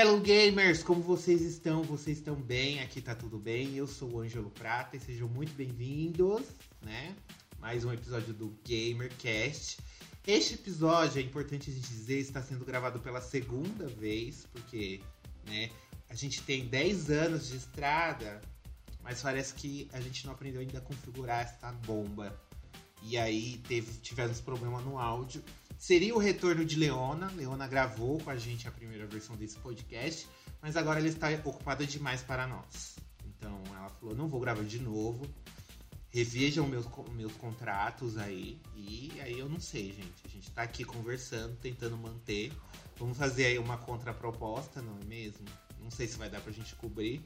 Hello gamers, como vocês estão? Vocês estão bem? Aqui tá tudo bem. Eu sou o Ângelo Prata e sejam muito bem-vindos, né? Mais um episódio do GamerCast. Este episódio, é importante a gente dizer, está sendo gravado pela segunda vez, porque, né, a gente tem 10 anos de estrada, mas parece que a gente não aprendeu ainda a configurar essa bomba. E aí teve, tivemos problema no áudio. Seria o retorno de Leona. Leona gravou com a gente a primeira versão desse podcast, mas agora ela está ocupada demais para nós. Então ela falou: não vou gravar de novo. Revejam meus, meus contratos aí. E aí eu não sei, gente. A gente está aqui conversando, tentando manter. Vamos fazer aí uma contraproposta, não é mesmo? Não sei se vai dar pra gente cobrir,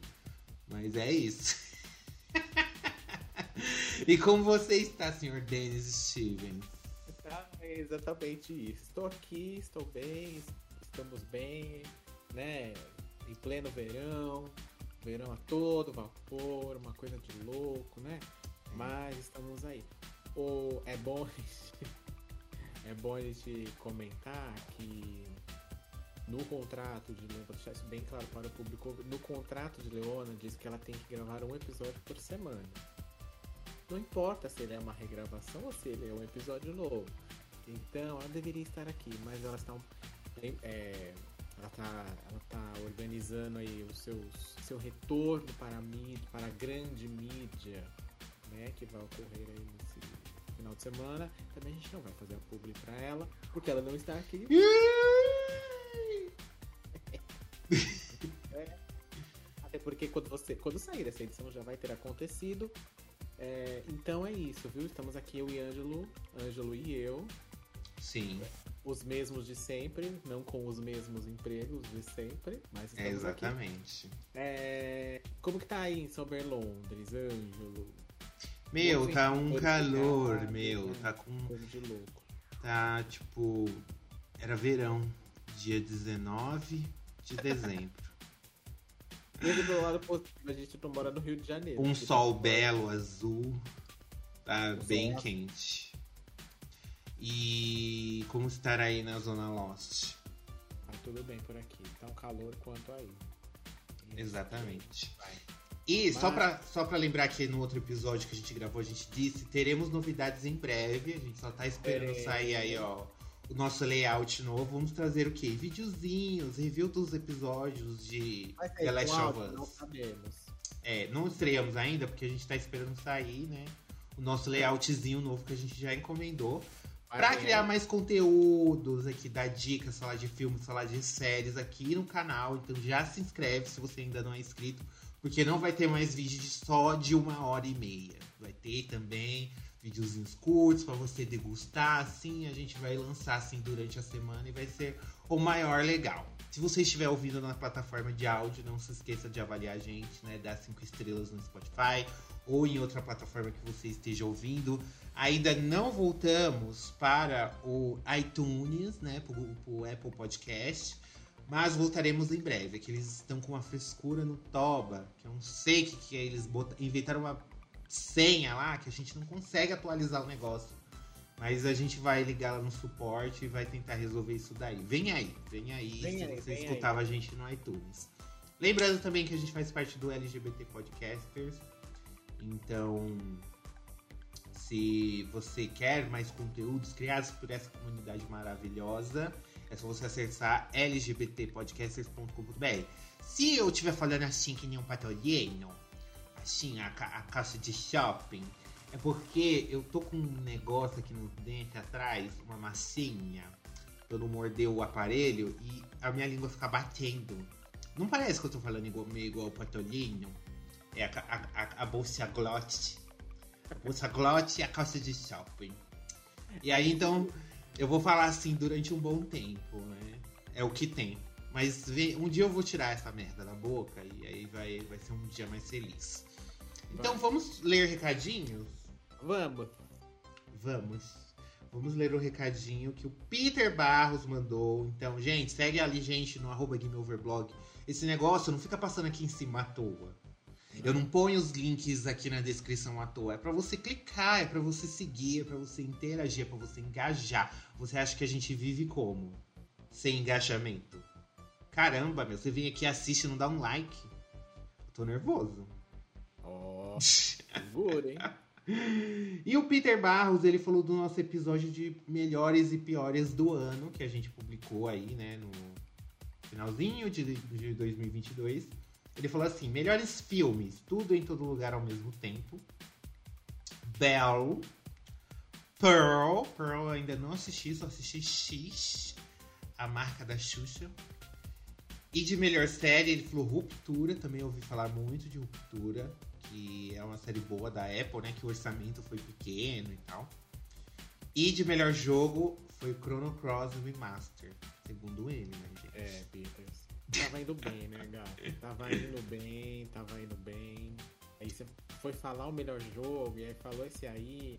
mas é isso. e como você está, senhor Dennis Stevens? É exatamente isso. Estou aqui, estou bem, estamos bem, né? Em pleno verão, verão a todo vapor, uma coisa de louco, né? Mas estamos aí. O, é bom é bom a gente comentar que no contrato de Leona, vou deixar isso bem claro para o público, no contrato de Leona diz que ela tem que gravar um episódio por semana. Não importa se ele é uma regravação ou se ele é um episódio novo. Então ela deveria estar aqui, mas ela está é, ela está ela tá organizando aí o seu, seu retorno para a mídia, para a grande mídia, né, que vai ocorrer aí nesse final de semana. Também a gente não vai fazer a publi para ela, porque ela não está aqui. é. Até porque quando você quando sair essa edição já vai ter acontecido. É, então é isso, viu? Estamos aqui eu e Ângelo, Ângelo e eu. Sim. Os mesmos de sempre, não com os mesmos empregos de sempre, mas é exatamente. É, como que tá aí em Sober Londres, Ângelo? Meu, tá um calor, ficar, meu, né? tá com coisa de louco. Tá tipo era verão, dia 19 de dezembro. Mesmo do lado positivo, a gente não mora no Rio de Janeiro. Um sol belo, azul. Tá o bem quente. E como estar aí na Zona Lost? Tá tudo bem por aqui. Tá um calor quanto aí. Exatamente. E Mas... só, pra, só pra lembrar que no outro episódio que a gente gravou, a gente disse, teremos novidades em breve. A gente só tá esperando é... sair aí, ó, o nosso layout novo. Vamos trazer o quê? Videozinhos, review dos episódios de The Last of Us. Não sabemos. É, não estreamos ainda, porque a gente tá esperando sair, né? O nosso layoutzinho novo que a gente já encomendou. Pra criar mais conteúdos aqui, dar dicas, falar de filmes, falar de séries aqui no canal. Então já se inscreve se você ainda não é inscrito. Porque não vai ter mais vídeo só de uma hora e meia. Vai ter também videozinhos curtos para você degustar, assim, a gente vai lançar assim durante a semana e vai ser o maior legal. Se você estiver ouvindo na plataforma de áudio, não se esqueça de avaliar a gente, né, dar cinco estrelas no Spotify ou em outra plataforma que você esteja ouvindo. Ainda não voltamos para o iTunes, né, para o Apple Podcast. Mas voltaremos em breve. É que eles estão com uma frescura no Toba. Que eu não sei o que, que é. Eles botam, inventaram uma senha lá que a gente não consegue atualizar o negócio. Mas a gente vai ligar lá no suporte e vai tentar resolver isso daí. Vem aí, vem aí vem se aí, você escutava aí. a gente no iTunes. Lembrando também que a gente faz parte do LGBT Podcasters. Então, se você quer mais conteúdos criados por essa comunidade maravilhosa, é só você acessar lgbtpodcasters.com.br. Se eu estiver falando assim que nem um patolino, assim, a, a caixa de shopping, é porque eu tô com um negócio aqui no dente atrás, uma massinha, eu não morder o aparelho e a minha língua fica batendo. Não parece que eu tô falando igual, meio igual o Patolinho? É a, a, a, a bolsa glote. A bolsa glote e a calça de shopping. E aí, então, eu vou falar assim durante um bom tempo, né? É o que tem. Mas um dia eu vou tirar essa merda da boca e aí vai, vai ser um dia mais feliz. Então vamos ler recadinhos? Vamos. Vamos. Vamos ler o recadinho que o Peter Barros mandou. Então, gente, segue ali, gente, no arroba GameOverblog. Esse negócio não fica passando aqui em cima à toa. Eu não ponho os links aqui na descrição à toa. É para você clicar, é para você seguir, é para você interagir, é pra você engajar. Você acha que a gente vive como? Sem engajamento? Caramba, meu, você vem aqui assiste e não dá um like. Eu tô nervoso. Ó, oh, segura, hein? E o Peter Barros, ele falou do nosso episódio de melhores e piores do ano, que a gente publicou aí, né, no finalzinho de, de 2022. Ele falou assim: melhores filmes, tudo em todo lugar ao mesmo tempo. Bell. Pearl. Pearl ainda não assisti, só assisti X, a marca da Xuxa. E de melhor série, ele falou Ruptura, também ouvi falar muito de Ruptura que é uma série boa da Apple, né? Que o orçamento foi pequeno e tal. E de melhor jogo foi Chrono Cross Remaster, segundo ele, né, gente? É, Peters. Tava indo bem, né, gato? Tava indo bem, tava indo bem. Aí você foi falar o melhor jogo e aí falou esse aí.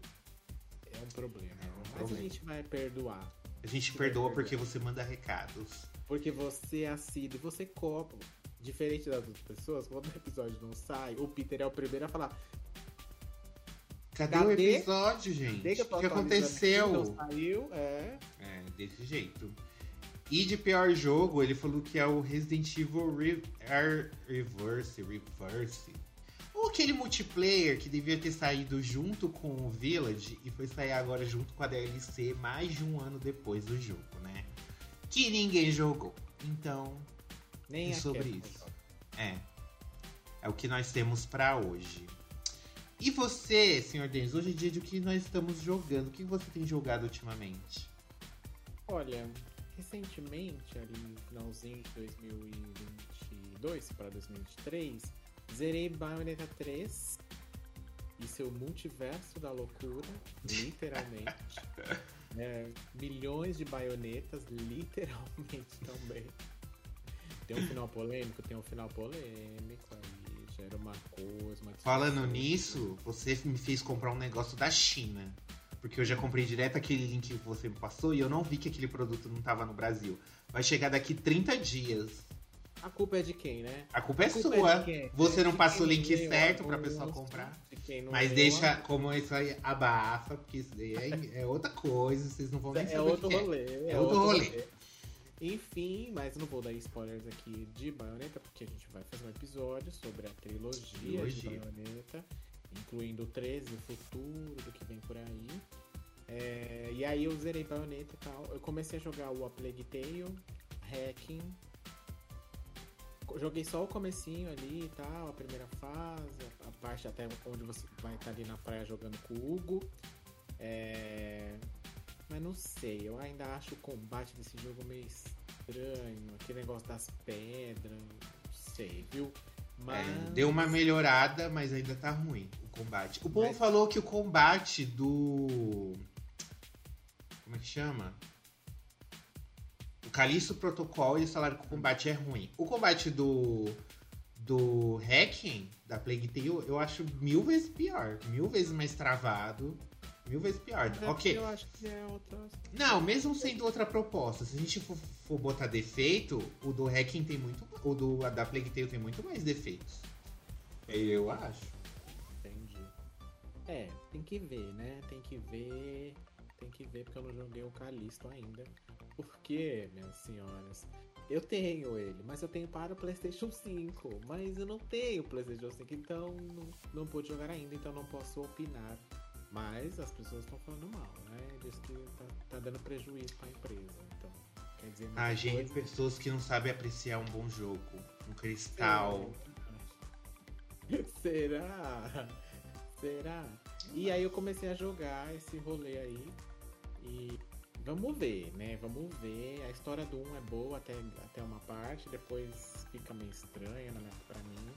É um problema. É um Mas problema. a gente vai perdoar. A gente perdoa porque você manda recados. Porque você é assíduo, você cobra. Diferente das outras pessoas, quando o episódio não sai, o Peter é o primeiro a falar. Cadê, Cadê? o episódio, gente? O que aconteceu? Não saiu, é. É, desse jeito. E de pior jogo, ele falou que é o Resident Evil Re Reverse, Reverse. Ou aquele multiplayer que devia ter saído junto com o Village e foi sair agora junto com a DLC mais de um ano depois do jogo, né? Que ninguém jogou. Então, nem é sobre isso. É. É o que nós temos para hoje. E você, senhor Denis, hoje é dia de o que nós estamos jogando. O que você tem jogado ultimamente? Olha, recentemente, ali no finalzinho de 2022 para 2023, zerei Bayonetta 3 e seu multiverso da loucura, literalmente. é, milhões de baionetas, literalmente também. Tem um final polêmico? Tem um final polêmico aí. Gera uma coisa. Uma Falando nisso, você me fez comprar um negócio da China. Porque eu já comprei direto aquele link que você me passou e eu não vi que aquele produto não estava no Brasil. Vai chegar daqui 30 dias. A culpa é de quem, né? A culpa é culpa sua. É você é não passou o link certo pra pessoa comprar. Mas deixa como isso aí abafa, porque isso daí é, é outra coisa, vocês não vão nem é saber. É outro rolê. É, é outro rolê. rolê. Enfim, mas não vou dar spoilers aqui de Bayonetta, porque a gente vai fazer um episódio sobre a trilogia, trilogia. de Bayonetta, incluindo o 13, o futuro, do que vem por aí. É, e aí eu zerei Bayonetta e tal. Eu comecei a jogar o A Plague Tale, Hacking. Joguei só o comecinho ali e tal, a primeira fase, a parte até onde você vai estar ali na praia jogando com o Hugo. É, mas não sei, eu ainda acho o combate desse jogo meio estranho. Aquele negócio das pedras, não sei, viu? Mas... É, deu uma melhorada, mas ainda tá ruim o combate. O povo mas... falou que o combate do. Como é que chama? O Calixto Protocol, eles falaram que o combate é ruim. O combate do. Do Hacking, da Plague Tale, eu acho mil vezes pior. Mil vezes mais travado. Mil vezes pior. É ok. Eu acho que é outra. Não, mesmo sendo outra proposta, se a gente for, for botar defeito, o do Hacking tem muito. O do, da Plague Tale tem muito mais defeitos. Eu acho. Entendi. É, tem que ver, né? Tem que ver. Tem que ver porque eu não joguei o Calisto ainda. Porque, minhas senhoras, eu tenho ele, mas eu tenho para o PlayStation 5. Mas eu não tenho o PlayStation 5, então não, não pude jogar ainda, então não posso opinar mas as pessoas estão falando mal, né? Diz que tá, tá dando prejuízo para a empresa. Então, quer dizer. A gente, coisa... pessoas que não sabem apreciar um bom jogo, um cristal. Será? Será? E aí eu comecei a jogar esse rolê aí. E vamos ver, né? Vamos ver. A história do 1 é boa até, até uma parte, depois fica meio estranha pra mim.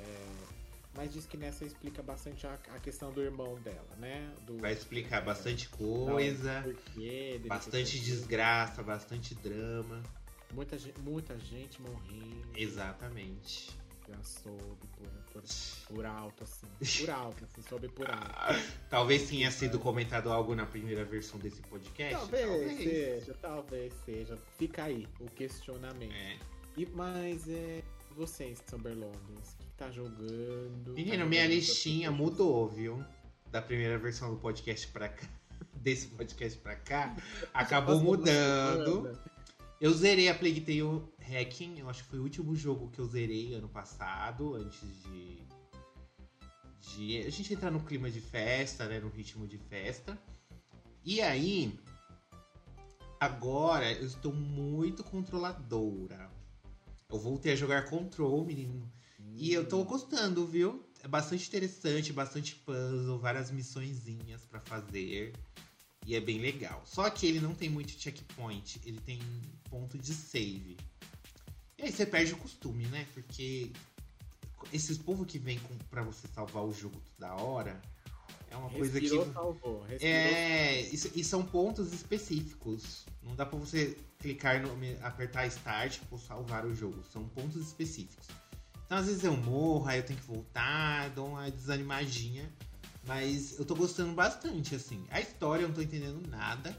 É, mas diz que nessa explica bastante a, a questão do irmão dela, né? Do, Vai explicar bastante coisa, porquê, bastante desgraça, bastante drama. Muita, muita gente morrendo. Exatamente. Já soube por, por, por alto, assim. Por alto, assim, soube por alto. talvez tenha sido comentado algo na primeira versão desse podcast. Talvez, talvez. seja, talvez seja. Fica aí o questionamento. É. E, mas é, vocês, São Berlondes, tá jogando. Menino, tá minha listinha mudou, viu? Da primeira versão do podcast pra cá. Desse podcast pra cá. acabou mudando. Eu zerei a Plague Tale Hacking, eu acho que foi o último jogo que eu zerei ano passado, antes de, de a gente entrar no clima de festa, né, no ritmo de festa. E aí, agora eu estou muito controladora. Eu voltei a jogar Control, menino. E eu tô gostando, viu? É bastante interessante, bastante puzzle, várias missõezinhas para fazer. E é bem legal. Só que ele não tem muito checkpoint, ele tem ponto de save. E aí você perde o costume, né? Porque esses povos que vem com, pra você salvar o jogo toda hora é uma Respirou, coisa que. Salvou. Respirou, é, e, e, são pontos específicos. Não dá pra você clicar no. apertar start ou salvar o jogo. São pontos específicos. Então às vezes eu morro, aí eu tenho que voltar, dou uma desanimadinha. Mas eu tô gostando bastante, assim. A história eu não tô entendendo nada.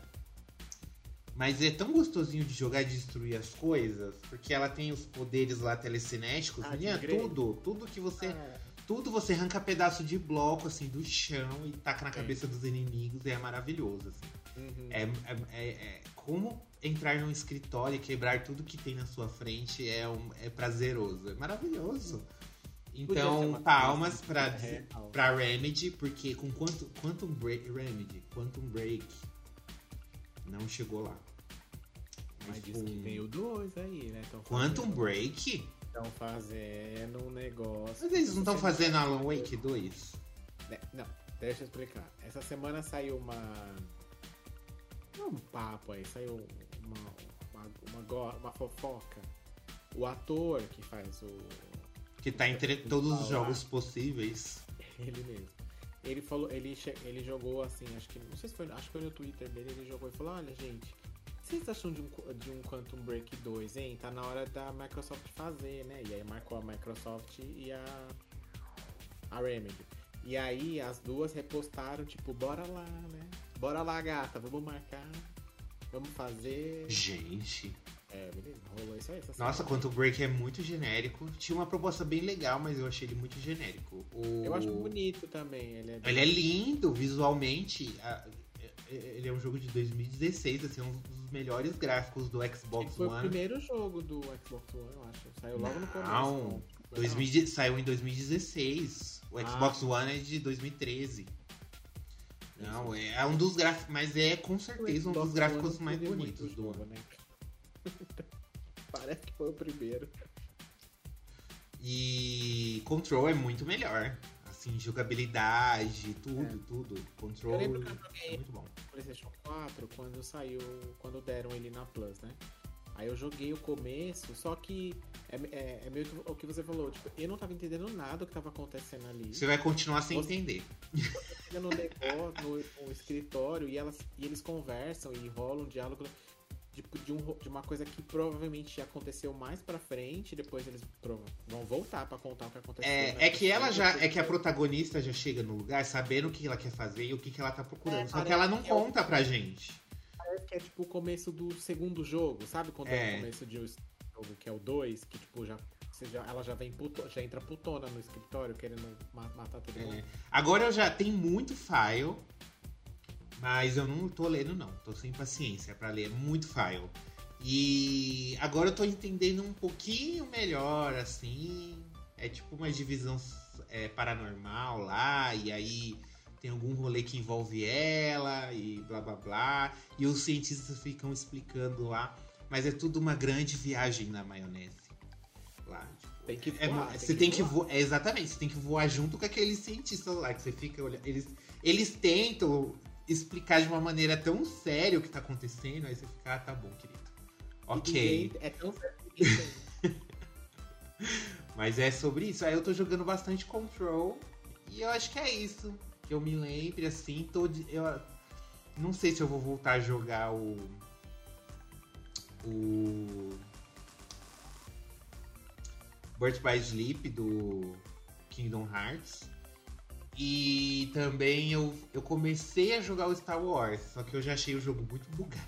Mas é tão gostosinho de jogar e destruir as coisas, porque ela tem os poderes lá telecinéticos, ah, menina, tudo, tudo que você. Ah. Tudo você arranca pedaço de bloco, assim, do chão e taca na cabeça dos inimigos, é maravilhoso, assim. Uhum. É, é, é, é, como entrar num escritório e quebrar tudo que tem na sua frente é, um, é prazeroso, é maravilhoso. Então, palmas pra, é, pra Remedy, porque com quanto, Quantum Break, Remedy, Quantum Break não chegou lá. Mas, Mas diz que tem o 2 aí, né? Tão Quantum fazendo... Break? Estão fazendo um negócio. Mas eles não estão fazendo Alan Wake 2? É, não, deixa eu explicar. Essa semana saiu uma. Um papo aí, saiu uma, uma, uma, uma fofoca. O ator que faz o que tá entre todos os jogos possíveis. Ele mesmo. Ele falou, ele, ele jogou assim, acho que. Não sei se foi. Acho que foi no Twitter dele, ele jogou e falou, olha, gente, o que vocês acham de um, de um Quantum Break 2, hein? Tá na hora da Microsoft fazer, né? E aí marcou a Microsoft e a. a Remedy. E aí as duas repostaram, tipo, bora lá, né? Bora lá, gata, vamos marcar. Vamos fazer. Gente. É, beleza, rolou isso aí. Nossa, quanto o Break é muito genérico. Tinha uma proposta bem legal, mas eu achei ele muito genérico. O... Eu acho bonito também. Ele é, ele é lindo visualmente. Ele é um jogo de 2016, assim, um dos melhores gráficos do Xbox foi One. Foi o primeiro jogo do Xbox One, eu acho. Saiu logo no começo. Não, 2000, saiu em 2016. O ah. Xbox One é de 2013. Não, é, é um dos gráficos, mas é com certeza um dos gráficos mais bonitos do ano. Né? Parece que foi o primeiro. E Control é muito melhor. Assim, jogabilidade, tudo, é. tudo. Control eu lembro que eu joguei é muito bom. PlayStation 4 quando saiu, quando deram ele na Plus, né? Aí eu joguei o começo, só que é, é, é, meio que o que você falou, tipo, eu não tava entendendo nada do que tava acontecendo ali. Você vai continuar sem você, entender. No negócio, no, no, escritório, e, elas, e eles conversam e rolam um diálogo de, de, um, de, uma coisa que provavelmente aconteceu mais pra frente, depois eles vão voltar para contar o que aconteceu. É, é que ela já. É que a protagonista já chega no lugar sabendo o que ela quer fazer e o que, que ela tá procurando. É, Só que ela não conta pra gente. Que é tipo o começo do segundo jogo, sabe? Quando é, é o começo de um jogo que é o 2, que tipo já ela já vem puto, já entra putona no escritório querendo matar todo mundo. É. Agora eu já tem muito file mas eu não tô lendo, não. Tô sem paciência para ler. É muito file. E agora eu tô entendendo um pouquinho melhor, assim. É tipo uma divisão é, paranormal lá, e aí tem algum rolê que envolve ela, e blá blá blá. E os cientistas ficam explicando lá. Mas é tudo uma grande viagem na maionese. Lá. Tipo, tem que é voar. É, você tem que voar. É, exatamente, você tem que voar junto com aqueles cientistas lá, que você fica olhando. Eles, eles tentam explicar de uma maneira tão séria o que tá acontecendo, aí você fica, ah, tá bom, querido. Ok. É tão Mas é sobre isso. Aí eu tô jogando bastante Control. E eu acho que é isso. Eu me lembre, assim, tô de, eu não sei se eu vou voltar a jogar o. O. Birth by Sleep do Kingdom Hearts. E também eu, eu comecei a jogar o Star Wars, só que eu já achei o jogo muito bugado.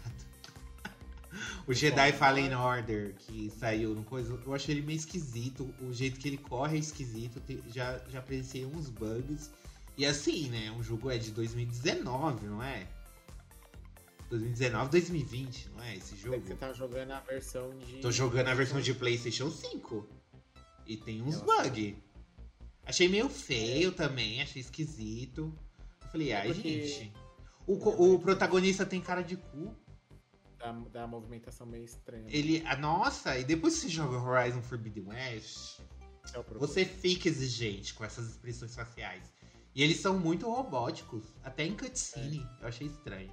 o Jedi Bom, Fallen Order, que saiu no coisa, eu achei ele meio esquisito. O jeito que ele corre é esquisito. Já, já apreciei uns bugs. E assim, né? Um jogo é de 2019, não é? 2019, 2020, não é esse jogo? Você tá jogando a versão de. Tô jogando a versão de PlayStation 5. E tem uns bugs. Achei meio feio também, achei esquisito. Eu falei, ai, Porque... gente. O, o protagonista tem cara de cu. Da, da movimentação meio estranha. Ele. Ah, nossa, e depois que você joga Horizon Forbidden West, é você fica exigente com essas expressões faciais. E eles são muito robóticos, até em cutscene. É. Eu achei estranho.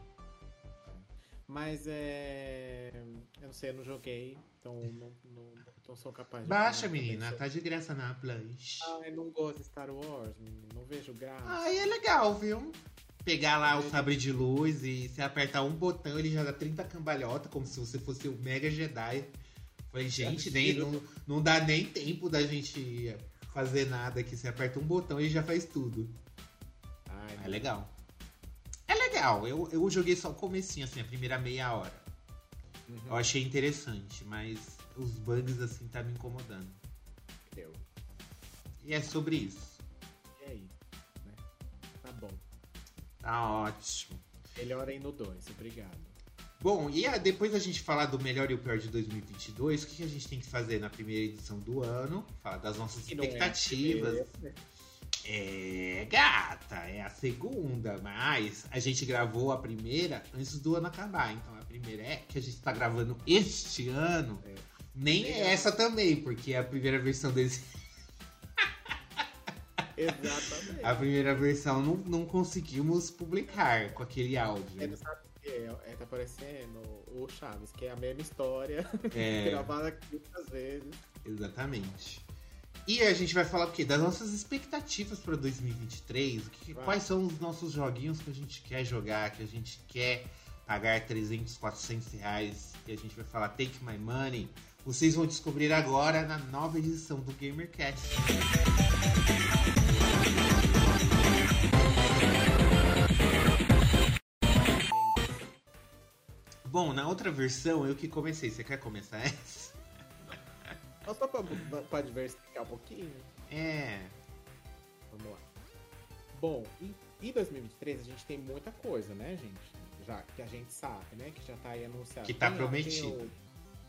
Mas é. Eu não sei, eu não joguei, então não, não, não sou capaz de. Baixa, menina, tá de graça na Plus. Ah, eu não gosto de Star Wars, menina, não vejo graça. Ah, é legal, viu? Pegar lá o sabre de luz e se apertar um botão, ele já dá 30 cambalhotas, como se você fosse o Mega Jedi. Falei, gente, nem, não, não dá nem tempo da gente fazer nada aqui. Você aperta um botão e já faz tudo. É legal. É legal. Eu, eu joguei só o comecinho, assim, a primeira meia hora. Uhum. Eu achei interessante, mas os bugs, assim, tá me incomodando. Eu. E é sobre isso. E aí? Né? Tá bom. Tá ótimo. Melhorem no 2, obrigado. Bom, e depois da gente falar do melhor e o pior de 2022, o que a gente tem que fazer na primeira edição do ano? Falar das nossas que expectativas. É, é, gata, é a segunda, mas a gente gravou a primeira antes do ano acabar. Então a primeira é que a gente tá gravando este ano. É. Nem é essa também, porque é a primeira versão desse. Exatamente. A primeira versão não, não conseguimos publicar com aquele áudio. É, é, é, tá parecendo o Chaves, que é a mesma história, é. gravada muitas vezes. Exatamente. E a gente vai falar o quê? Das nossas expectativas para 2023. Que, quais são os nossos joguinhos que a gente quer jogar, que a gente quer pagar 300, 400 reais. E a gente vai falar Take My Money. Vocês vão descobrir agora na nova edição do GamerCast. Bom, na outra versão eu que comecei. Você quer começar essa? Só pra, pra diversificar um pouquinho. É. Vamos lá. Bom, em, em 2023 a gente tem muita coisa, né, gente? Já que a gente sabe, né? Que já tá aí anunciado. Que tá tem, prometido. Tem o,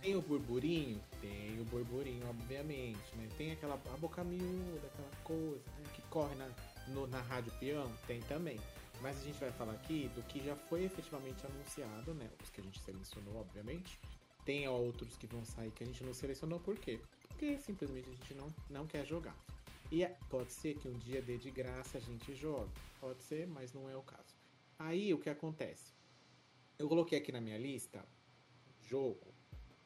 tem o burburinho? Tem o burburinho, obviamente, né? Tem aquela a boca miúda, aquela coisa, né? Que corre na, no, na rádio peão? Tem também. Mas a gente vai falar aqui do que já foi efetivamente anunciado, né? Os que a gente selecionou, obviamente. Tem outros que vão sair que a gente não selecionou, por quê? Porque simplesmente a gente não, não quer jogar. E é, pode ser que um dia dê de graça a gente jogue. Pode ser, mas não é o caso. Aí o que acontece? Eu coloquei aqui na minha lista jogo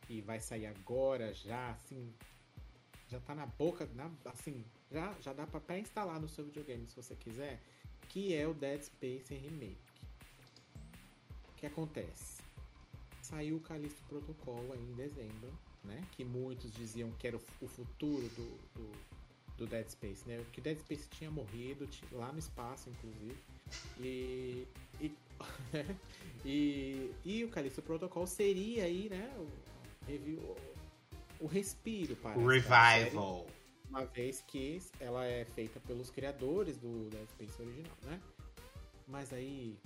e vai sair agora já, assim, já tá na boca, na, assim, já, já dá pra pré-instalar no seu videogame se você quiser que é o Dead Space Remake. O que acontece? Saiu o Callisto Protocol aí em dezembro, né? Que muitos diziam que era o futuro do, do, do Dead Space, né? Que o Dead Space tinha morrido lá no espaço, inclusive. E, e, e, e o Callisto Protocol seria aí, né? O, o, o respiro para o revival uma vez que ela é feita pelos criadores do Dead Space original, né? Mas aí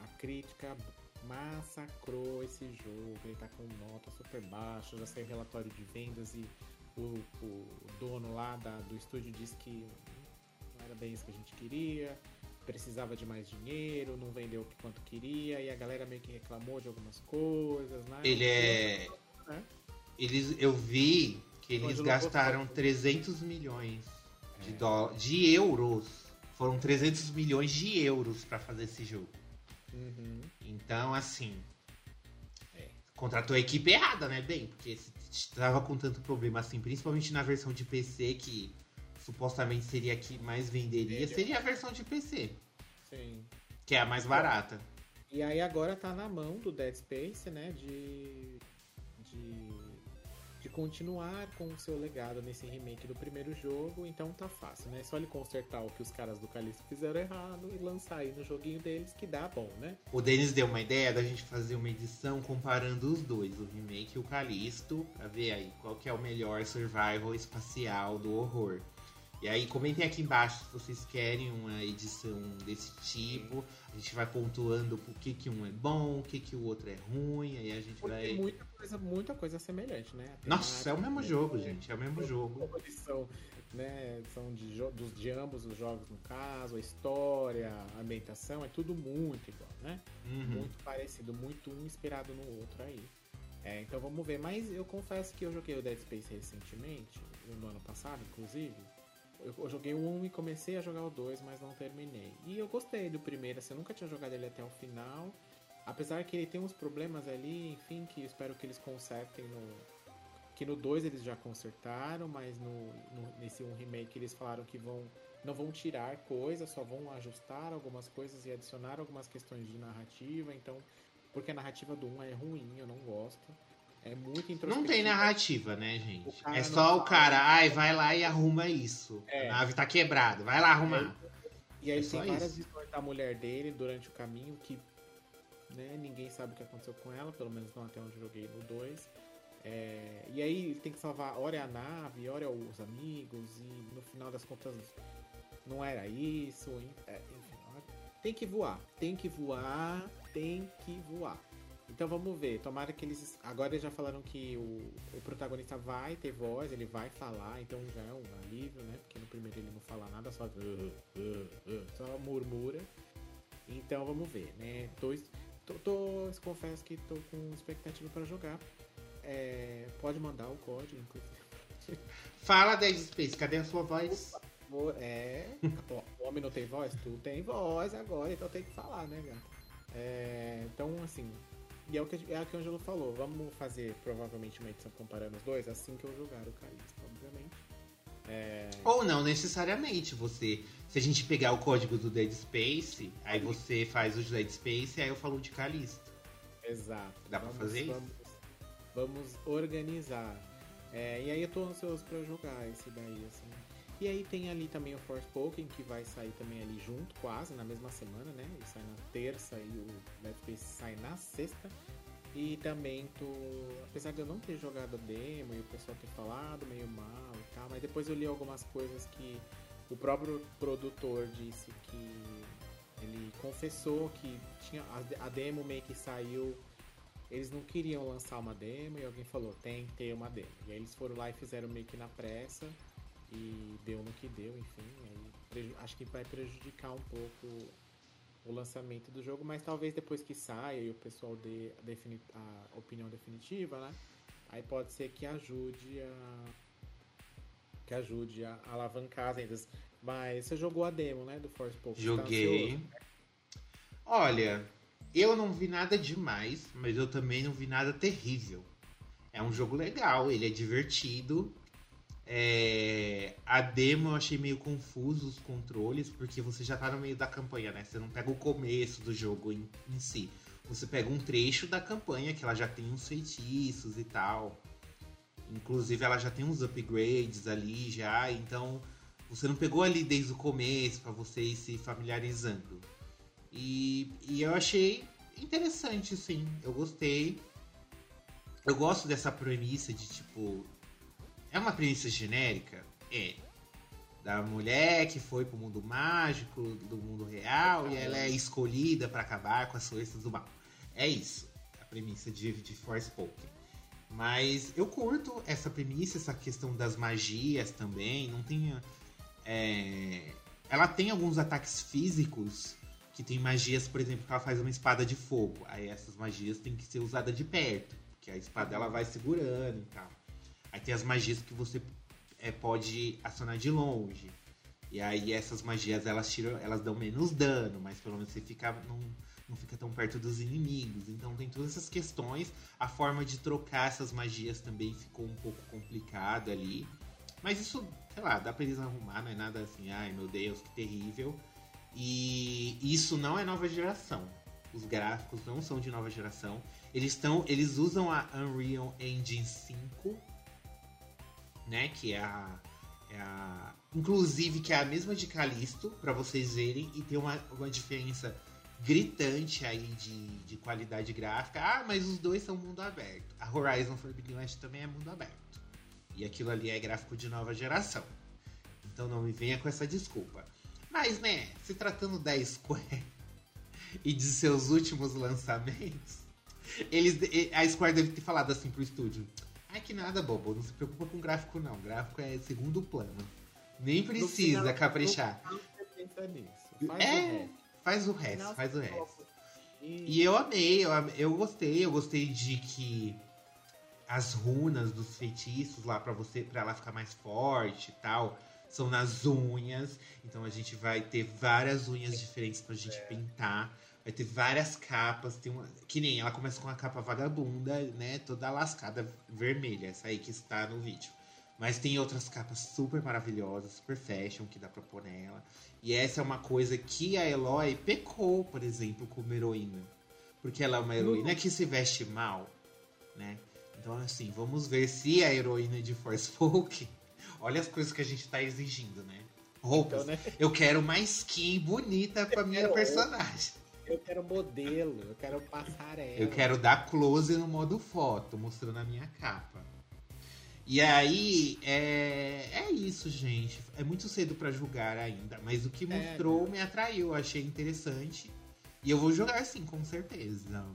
a crítica massacrou esse jogo, ele tá com nota super baixa, já saiu relatório de vendas e o, o dono lá da, do estúdio disse que não era bem isso que a gente queria, precisava de mais dinheiro, não vendeu o quanto queria, e a galera meio que reclamou de algumas coisas, né? Ele é. é. Eles, eu vi eles gastaram 300 milhões de, é. de euros. Foram 300 milhões de euros para fazer esse jogo. Uhum. Então, assim. É, contratou a equipe errada, né? Bem, porque se estava com tanto problema assim, principalmente na versão de PC, que supostamente seria a que mais venderia, seria a versão de PC. Sim. Que é a mais barata. E aí agora tá na mão do Dead Space, né? De. De de continuar com o seu legado nesse remake do primeiro jogo, então tá fácil, né? É só ele consertar o que os caras do Calixto fizeram errado e lançar aí no joguinho deles que dá bom, né? O Denis deu uma ideia da gente fazer uma edição comparando os dois, o remake e o Calixto, pra ver aí qual que é o melhor survival espacial do horror. E aí comentem aqui embaixo se vocês querem uma edição desse tipo. A gente vai pontuando o que, que um é bom, o que, que o outro é ruim, aí a gente Porque vai. tem muita coisa, muita coisa semelhante, né? Nossa, é o mesmo temática, jogo, né? gente. É o mesmo jogo. São, né, são de, dos, de ambos os jogos, no caso, a história, a ambientação, é tudo muito igual, né? Uhum. Muito parecido, muito um inspirado no outro aí. É, então vamos ver. Mas eu confesso que eu joguei o Dead Space recentemente, no ano passado, inclusive. Eu, joguei o 1 e comecei a jogar o 2, mas não terminei. E eu gostei do primeiro, assim, eu nunca tinha jogado ele até o final. Apesar que ele tem uns problemas ali, enfim, que espero que eles consertem no. Que no 2 eles já consertaram, mas no, no- nesse 1 remake eles falaram que vão. Não vão tirar coisas, só vão ajustar algumas coisas e adicionar algumas questões de narrativa, então. Porque a narrativa do 1 é ruim, eu não gosto. É muito. Não tem narrativa, né, gente? É só o cara, ai, vai lá e arruma isso. É. A nave tá quebrada, vai lá arrumar. E aí É tem várias isso. visões da mulher dele durante o caminho que né, ninguém sabe o que aconteceu com ela, pelo menos não até onde eu joguei no 2. É, e aí ele tem que salvar, ora é a nave, ora é os amigos, e no final das contas não era isso. é, enfim, tem que voar, tem que voar, tem que voar. Então vamos ver, tomara que eles. Agora eles já falaram que o, o protagonista vai ter voz, ele vai falar, então já é um alívio, né? Porque no primeiro ele não fala nada, só, "Uh, uh, uh", só murmura. Então vamos ver, né? Tô, tô, tô- confesso que tô com expectativa para jogar. É, pode mandar o código, inclusive. Fala, Dead Space, cadê a sua voz? É. O homem não tem voz? Tu tem voz agora, então tem que falar, né, gato? É, então, assim. E é o, que, é o que o Angelo falou. Vamos fazer provavelmente uma edição comparando os dois assim que eu jogar o Calista, obviamente. É, Ou não necessariamente, você. Se a gente pegar o código do Dead Space, aí você faz o de Dead Space e aí eu falo de Calista. exato. Dá pra fazer isso? vamos, Vamos organizar. É, e aí eu tô ansioso pra jogar esse daí, assim. E aí tem ali também o Forspoken, que vai sair também ali junto, quase, na mesma semana, né? Ele sai na terça e o Dead Space sai na sexta. E também tô. Apesar de eu não ter jogado demo e o pessoal ter falado meio mal e tal, mas depois eu li algumas coisas que o próprio produtor disse que ele confessou que tinha a demo meio que saiu. Eles não queriam lançar uma demo e alguém falou, tem que ter uma demo. E aí eles foram lá e fizeram meio que na pressa e deu no que deu, enfim. Acho que vai prejudicar um pouco o lançamento do jogo, mas talvez depois que saia e o pessoal dê a, opinião definitiva, né? Aí pode ser que ajude a. Que ajude a alavancar as vendas. Mas você jogou a demo, né? Do Force Pouco. Joguei. Olha, eu não vi nada demais, mas eu também não vi nada terrível. É um jogo legal, ele é divertido. É, A demo eu achei meio confuso os controles, porque você já tá no meio da campanha, né? Você não pega o começo do jogo em, em si. Você pega um trecho da campanha que ela já tem uns feitiços e tal. Inclusive ela já tem uns upgrades ali já, então você não pegou ali desde o começo pra você ir se familiarizando. E, e eu achei interessante, sim. Eu gostei. Eu gosto dessa premissa de tipo. É uma premissa genérica? É. Da mulher que foi pro mundo mágico, do mundo real, e ela é escolhida pra acabar com as forças do mal. É isso. A premissa de, de Forspoken. Mas eu curto essa premissa, essa questão das magias também. Não tem. é, Ela tem alguns ataques físicos que tem magias, por exemplo, que ela faz uma espada de fogo. Aí essas magias têm que ser usadas de perto, porque a espada ela vai segurando e tal. Aí tem as magias que você é, pode acionar de longe. E aí essas magias elas tiram, elas dão menos dano, mas pelo menos você fica não, não fica tão perto dos inimigos. Então tem todas essas questões. A forma de trocar essas magias também ficou um pouco complicada ali. Mas isso, sei lá, dá pra eles arrumar, não é nada assim, ai meu Deus, que terrível. E isso não é nova geração. Os gráficos não são de nova geração. Eles estão, eles usam a Unreal Engine 5, né, que é a, é a inclusive que é a mesma de Callisto, para vocês verem e tem uma, uma diferença gritante aí de, de qualidade gráfica. Ah, mas os dois são mundo aberto. A Horizon Forbidden West também é mundo aberto. E aquilo ali é gráfico de nova geração. Então não me venha com essa desculpa. Mas, né, se tratando da Square e de seus últimos lançamentos, eles, a Square deve ter falado assim pro estúdio: Ai, que nada, bobo, não se preocupa com gráfico, não. Gráfico é segundo plano. Nem precisa final, caprichar. Faz é, o faz o resto, faz o resto. E eu amei, eu, eu gostei, eu gostei de que as runas dos feitiços lá para você, para ela ficar mais forte e tal, são nas unhas. Então a gente vai ter várias unhas diferentes pra gente é. pintar. Vai ter várias capas. Tem uma, que nem ela começa com a capa vagabunda, né? Toda lascada vermelha. Essa aí que está no vídeo. Mas tem outras capas super maravilhosas, super fashion, que dá pra pôr nela. E essa é uma coisa que a Eloy pecou, por exemplo, como heroína. Porque ela é uma heroína que se veste mal, né? Então, assim, vamos ver se a heroína de Force Folk Olha as coisas que a gente tá exigindo, né? Roupas. Então, né? Eu quero uma skin bonita pra minha quero, personagem. Eu quero modelo, eu quero passarela. Eu quero dar close no modo foto, mostrando a minha capa. E aí, é, é isso, gente. É muito cedo para julgar ainda, mas o que é, mostrou é, me atraiu, achei interessante. E eu vou jogar sim, com certeza.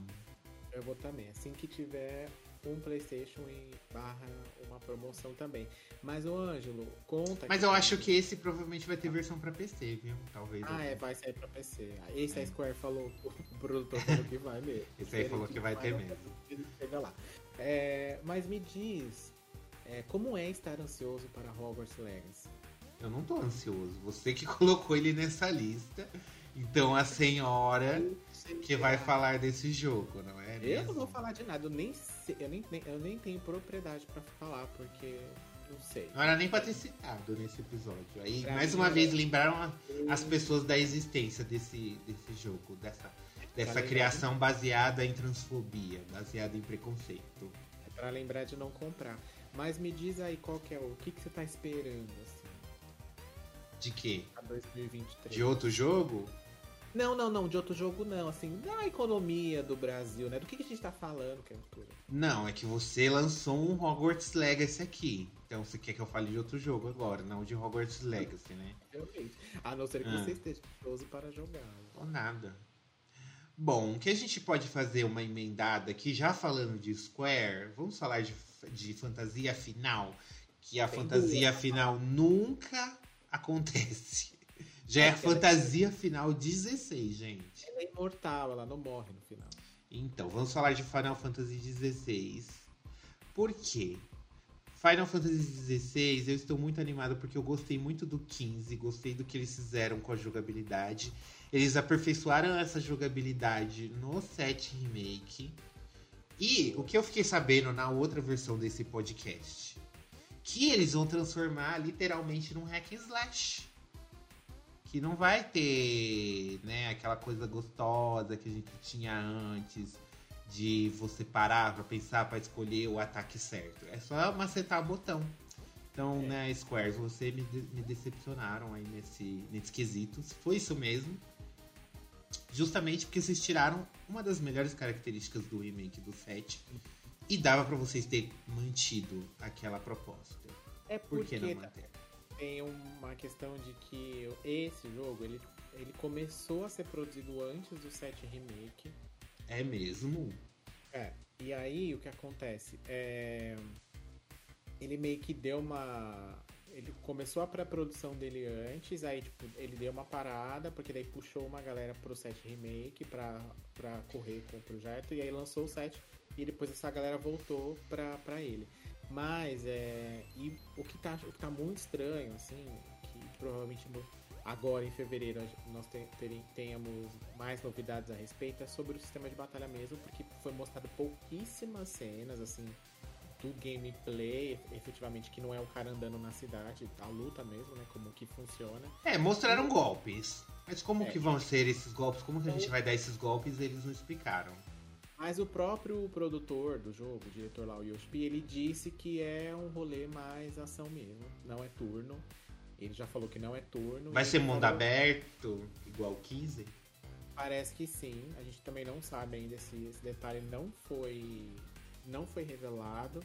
Eu vou também. Assim que tiver um PlayStation em barra uma promoção também. Mas o Ângelo, conta. Mas eu acho que esse provavelmente vai ter versão para PC, viu? Talvez. Ah, é, vai sair para PC. Esse é. a Square falou, o produtor falou que vai mesmo. esse aí falou que, que vai ter mesmo. Chega lá. É, mas me diz, é, como é estar ansioso para Hogwarts Legacy? Eu não tô ansioso. Você que colocou ele nessa lista. Então a senhora que vai falar desse jogo, não é? Mesmo? Eu não vou falar de nada. Eu nem, sei, eu nem, eu nem tenho propriedade para falar, porque não sei. Não era nem pra ter citado nesse episódio. Aí, pra mais uma vez, lembraram a, as pessoas da existência desse, desse jogo, dessa, dessa criação baseada em transfobia, baseada em preconceito. É pra lembrar de não comprar. Mas me diz aí qual que é o, o que, que você tá esperando, assim. De quê? A 2023. De outro jogo? Não, não, não, de outro jogo não, assim, da economia do Brasil, né? Do que, que a gente tá falando, criatura? Não, é que você lançou um Hogwarts Legacy aqui. Então você quer que eu fale de outro jogo agora, não de Hogwarts Legacy, né? Realmente. A não ser que ah. você esteja curioso para jogar. Ou nada. Bom, o que a gente pode fazer uma emendada aqui, já falando de Square, vamos falar de, de fantasia final, que a Tem fantasia duas. final nunca acontece. Já é a fantasia final 16, gente. Ela é imortal, ela não morre no final. Então, vamos falar de Final Fantasy XVI. Por quê? Final Fantasy XVI, eu estou muito animado porque eu gostei muito do 15, gostei do que eles fizeram com a jogabilidade. Eles aperfeiçoaram essa jogabilidade no 7 Remake. E o que eu fiquei sabendo na outra versão desse podcast, que eles vão transformar literalmente num hack and slash. Que não vai ter, né, aquela coisa gostosa que a gente tinha antes de você parar para pensar para escolher o ataque certo. É só macetar o botão. Então, é. né, Squares, você me, me decepcionaram aí nesse, nesse quesito. Foi isso mesmo. Justamente porque vocês tiraram uma das melhores características do remake do 7 e dava para vocês ter mantido aquela proposta. É porque Por que não manter? Tem uma questão de que esse jogo ele, ele começou a ser produzido antes do 7 remake é mesmo? É. E aí o que acontece? É... Ele meio que deu uma. Ele começou a pré-produção dele antes, aí tipo, ele deu uma parada, porque daí puxou uma galera pro 7 Remake pra, pra correr com o projeto, e aí lançou o 7 e depois essa galera voltou pra, pra ele. Mas é. E o que, tá, o que tá muito estranho, assim, que provavelmente agora em fevereiro nós tenhamos mais novidades a respeito é sobre o sistema de batalha mesmo, porque foi mostrado pouquíssimas cenas, assim, do gameplay, efetivamente, que não é o cara andando na cidade, a luta mesmo, né, como que funciona. É, mostraram golpes, mas como é, que vão ser esses golpes, como que a gente vai dar esses golpes, eles não explicaram. Mas o próprio produtor do jogo, o diretor lá, o Yoshi, ele disse que é um rolê mais ação mesmo, não é turno. Ele já falou que não é turno. Vai ser mundo falou... aberto, igual 15? Parece que sim. A gente também não sabe ainda se esse detalhe não foi não foi revelado.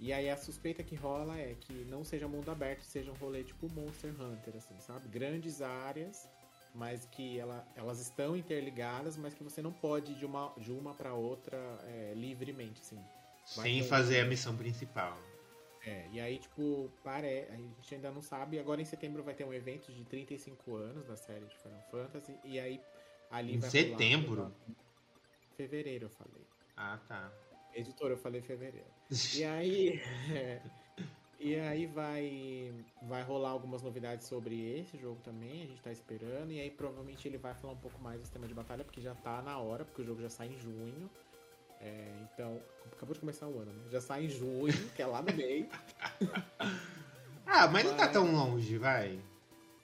E aí a suspeita que rola é que não seja mundo aberto, seja um rolê tipo Monster Hunter, assim, sabe? Grandes áreas, mas que ela, elas estão interligadas, mas que você não pode ir de uma, de uma para outra é, livremente, assim. Vai Sem fazer a missão principal. É, e aí, tipo, pare... a gente ainda não sabe. Agora em setembro vai ter um evento de 35 anos da série de Final Fantasy. E aí ali em vai setembro? Fevereiro, eu falei. Ah, tá. Editor, eu falei fevereiro. e aí. E aí vai, vai rolar algumas novidades sobre esse jogo também, a gente tá esperando. E aí provavelmente ele vai falar um pouco mais do sistema de batalha, porque já tá na hora, porque o jogo já sai em junho. É, então, acabou de começar o ano, né? Já sai em junho, que é lá no meio. ah, mas não tá tão longe, vai.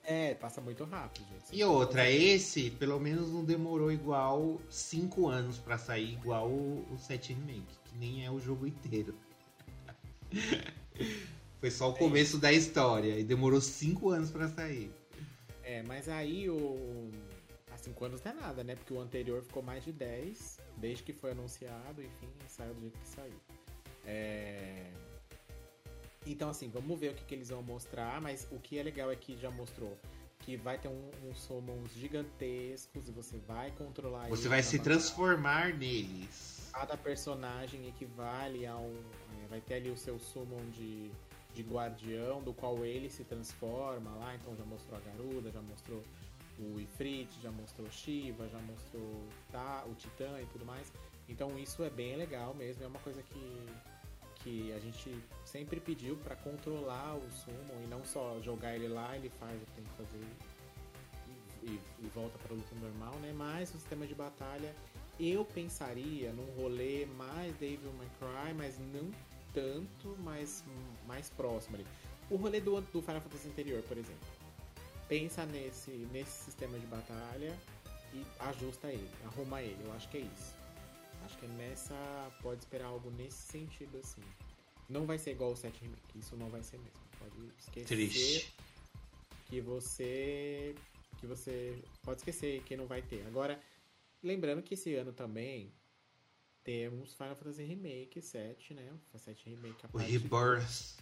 É, passa muito rápido, gente. E outra, esse pelo menos não demorou igual 5 anos para sair, igual o 7 Remake, que nem é o jogo inteiro. Foi só o começo é. da história e demorou 5 anos para sair. É, mas aí o. Há 5 anos não é nada, né? Porque o anterior ficou mais de 10 desde que foi anunciado, enfim, saiu do jeito que saiu. É... Então, assim, vamos ver o que, que, eles vão mostrar, mas o que é legal é que já mostrou que vai ter um, uns summons gigantescos e você vai controlar Você vai se transformar neles. Cada personagem equivale a um. É, vai ter ali o seu summon de, de guardião, do qual ele se transforma lá, então já mostrou a Garuda, já mostrou o Ifrit, já mostrou Shiva, já mostrou tá, o Titã e tudo mais. Então isso é bem legal mesmo, é uma coisa que, que a gente sempre pediu para controlar o Summon e não só jogar ele lá, ele faz o que tem que fazer e, e, e volta para a luta normal, né? Mas o sistema de batalha eu pensaria num rolê mais Devil May Cry, mas não tanto, mas mais próximo ali. O rolê do, do Final Fantasy anterior, por exemplo pensa nesse, nesse sistema de batalha e ajusta ele, arruma ele. Eu acho que é isso. Acho que é nessa. Pode esperar algo nesse sentido assim. Não vai ser igual o 7 Remake, isso não vai ser mesmo. Pode esquecer Triste. que você. Que você. Pode esquecer que não vai ter. Agora, lembrando que esse ano também temos Final Fantasy Remake 7, né? O 7 Remake a O Rebirth.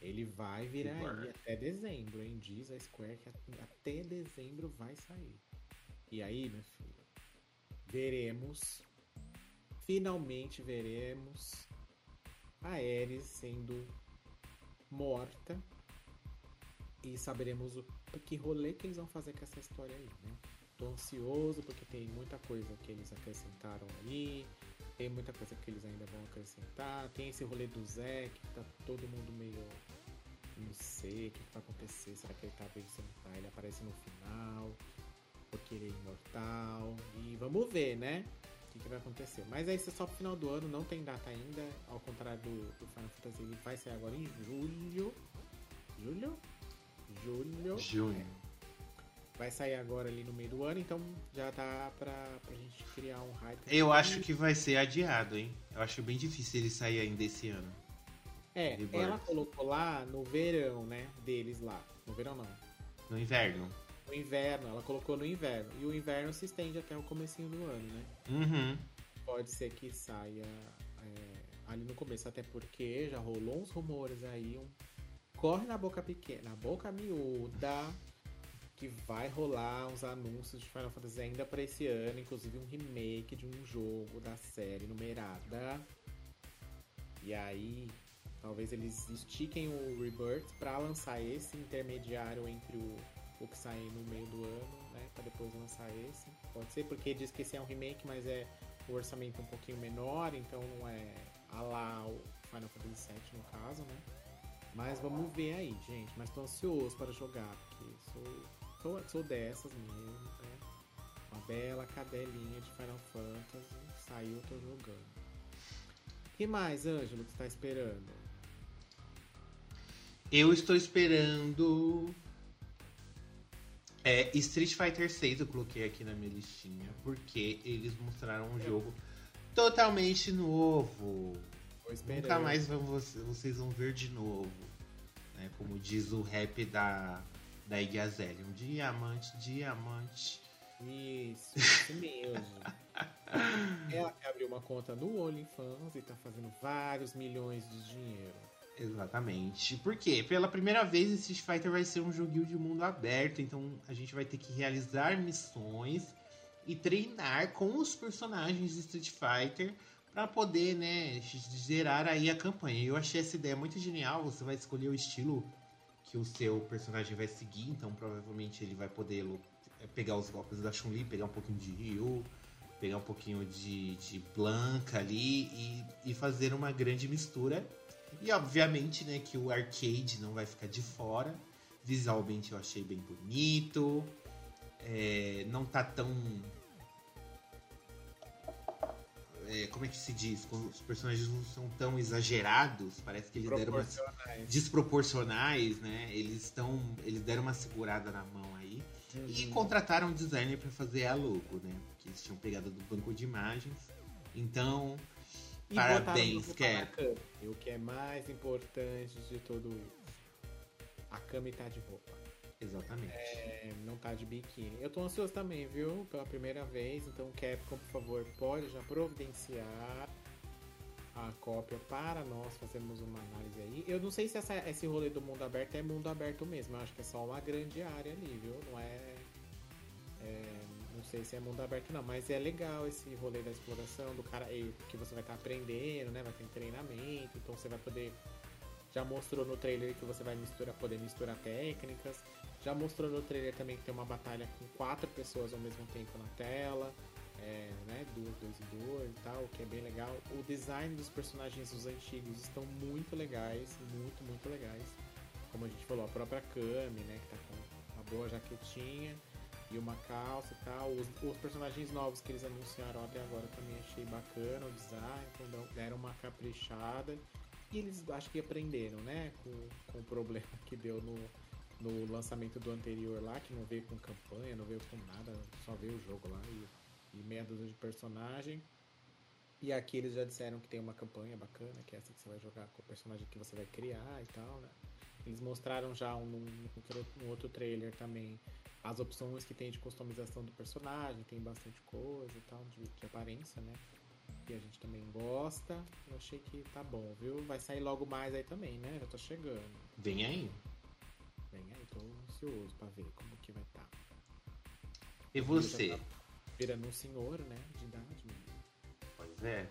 Ele vai virar aí até dezembro, hein? Diz a Square que até dezembro vai sair. E aí, meu filho, veremos, finalmente veremos a Ares sendo morta e saberemos o que rolê que eles vão fazer com essa história aí, né? Tô ansioso porque tem muita coisa que eles acrescentaram aí, tem muita coisa que eles ainda vão acrescentar. Tem esse rolê do Zé, que tá todo mundo meio. Não sei o que, vai acontecer. Será que ele tá vencendo? Tá? Ele aparece no final. Porque ele é imortal. E vamos ver, né? O que, que vai acontecer. Mas aí isso é só pro final do ano, não tem data ainda. Ao contrário do, do Final Fantasy, ele vai ser agora em julho. Julho? Julho. Junho. É. Vai sair agora ali no meio do ano, então já dá pra, pra gente criar um hype. Eu acho que vai ser adiado, hein? Eu acho bem difícil ele sair ainda esse ano. É, ela colocou lá no verão, né? Deles lá. No verão não. No inverno. No inverno, ela colocou no inverno. E o inverno se estende até o comecinho do ano, né? Uhum. Pode ser que saia é, ali no começo, até porque já rolou uns rumores aí. Um... Corre na boca pequena, na boca miúda que vai rolar uns anúncios de Final Fantasy ainda para esse ano, inclusive um remake de um jogo da série numerada. E aí, talvez eles estiquem o Rebirth para lançar esse intermediário entre o, o que sai no meio do ano, né, para depois lançar esse. Pode ser porque diz que esse é um remake, mas é o orçamento um pouquinho menor, então não é a lá o Final Fantasy VII no caso, né? Mas vamos ver aí, gente. Mas tô ansioso para jogar, porque sou Sou, sou dessas mesmo, né? Uma bela cadelinha de Final Fantasy. Saiu, tô jogando. Que mais, Ângelo, que você tá esperando? Eu estou esperando. É, Street Fighter 6 eu coloquei aqui na minha listinha, porque eles mostraram um jogo totalmente novo. Nunca mais vamos, vocês vão ver de novo. Né? Como diz o rap da da Iggy Azalea. Um diamante, diamante. Isso, isso mesmo. Ela abriu uma conta no OnlyFans e tá fazendo vários milhões de dinheiro. Exatamente. Por quê? Pela primeira vez, Street Fighter vai ser um joguinho de mundo aberto, então a gente vai ter que realizar missões e treinar com os personagens de Street Fighter para poder, né, gerar aí a campanha. Eu achei essa ideia muito genial. Você vai escolher o estilo que o seu personagem vai seguir, então provavelmente ele vai poder pegar os golpes da Chun-Li, pegar um pouquinho de Ryu, pegar um pouquinho de, de Blanca ali e, e fazer uma grande mistura. E obviamente, né, que o arcade não vai ficar de fora. Visualmente eu achei bem bonito. É, não tá tão é, como é que se diz? Quando os personagens não são tão exagerados, parece que eles deram uma. Desproporcionais, né? Eles estão. Eles deram uma segurada na mão aí. Uhum. E contrataram um designer para fazer a logo, né? Porque eles tinham pegado do banco de imagens. Então. E parabéns, Cap. E o que é mais importante de tudo isso? A Kami tá de roupa. Exatamente. É, não tá de biquíni. Eu tô ansioso também, viu? Pela primeira vez. Então, Capcom, por favor, pode já providenciar a cópia para nós fazermos uma análise aí. Eu não sei se essa, esse rolê do mundo aberto é mundo aberto mesmo. Eu acho que é só uma grande área ali, viu? Não é, é não sei se é mundo aberto não, mas é legal esse rolê da exploração do cara que você vai estar tá aprendendo, né? Vai ter treinamento, então você vai poder já mostrou no trailer que você vai misturar, poder misturar técnicas. Já mostrou no trailer também que tem uma batalha com quatro pessoas ao mesmo tempo na tela. É, né, duas, dois e dois e tal, o que é bem legal. O design dos personagens dos antigos estão muito legais, muito, muito legais. Como a gente falou, a própria Kami, né, que tá com uma boa jaquetinha e uma calça e tal. Os, os, personagens novos que eles anunciaram até agora também achei bacana o design, então deram uma caprichada. E eles acho que aprenderam, né, com, com o problema que deu no, no lançamento do anterior lá, que não veio com campanha, não veio com nada, só veio o jogo lá e, e meia dúzia de personagem. E aqui eles já disseram que tem uma campanha bacana, que é essa que você vai jogar com o personagem que você vai criar e tal, né? Eles mostraram já um, outro trailer também as opções que tem de customização do personagem, tem bastante coisa e tal, de, de aparência, né? Que a gente também gosta. Eu achei que tá bom, viu? Vai sair logo mais aí também, né? Já tô chegando. Vem aí. Vem aí, tô ansioso pra ver como que vai estar. Tá. E você? Tá virando um senhor, né? De idade. Pois é.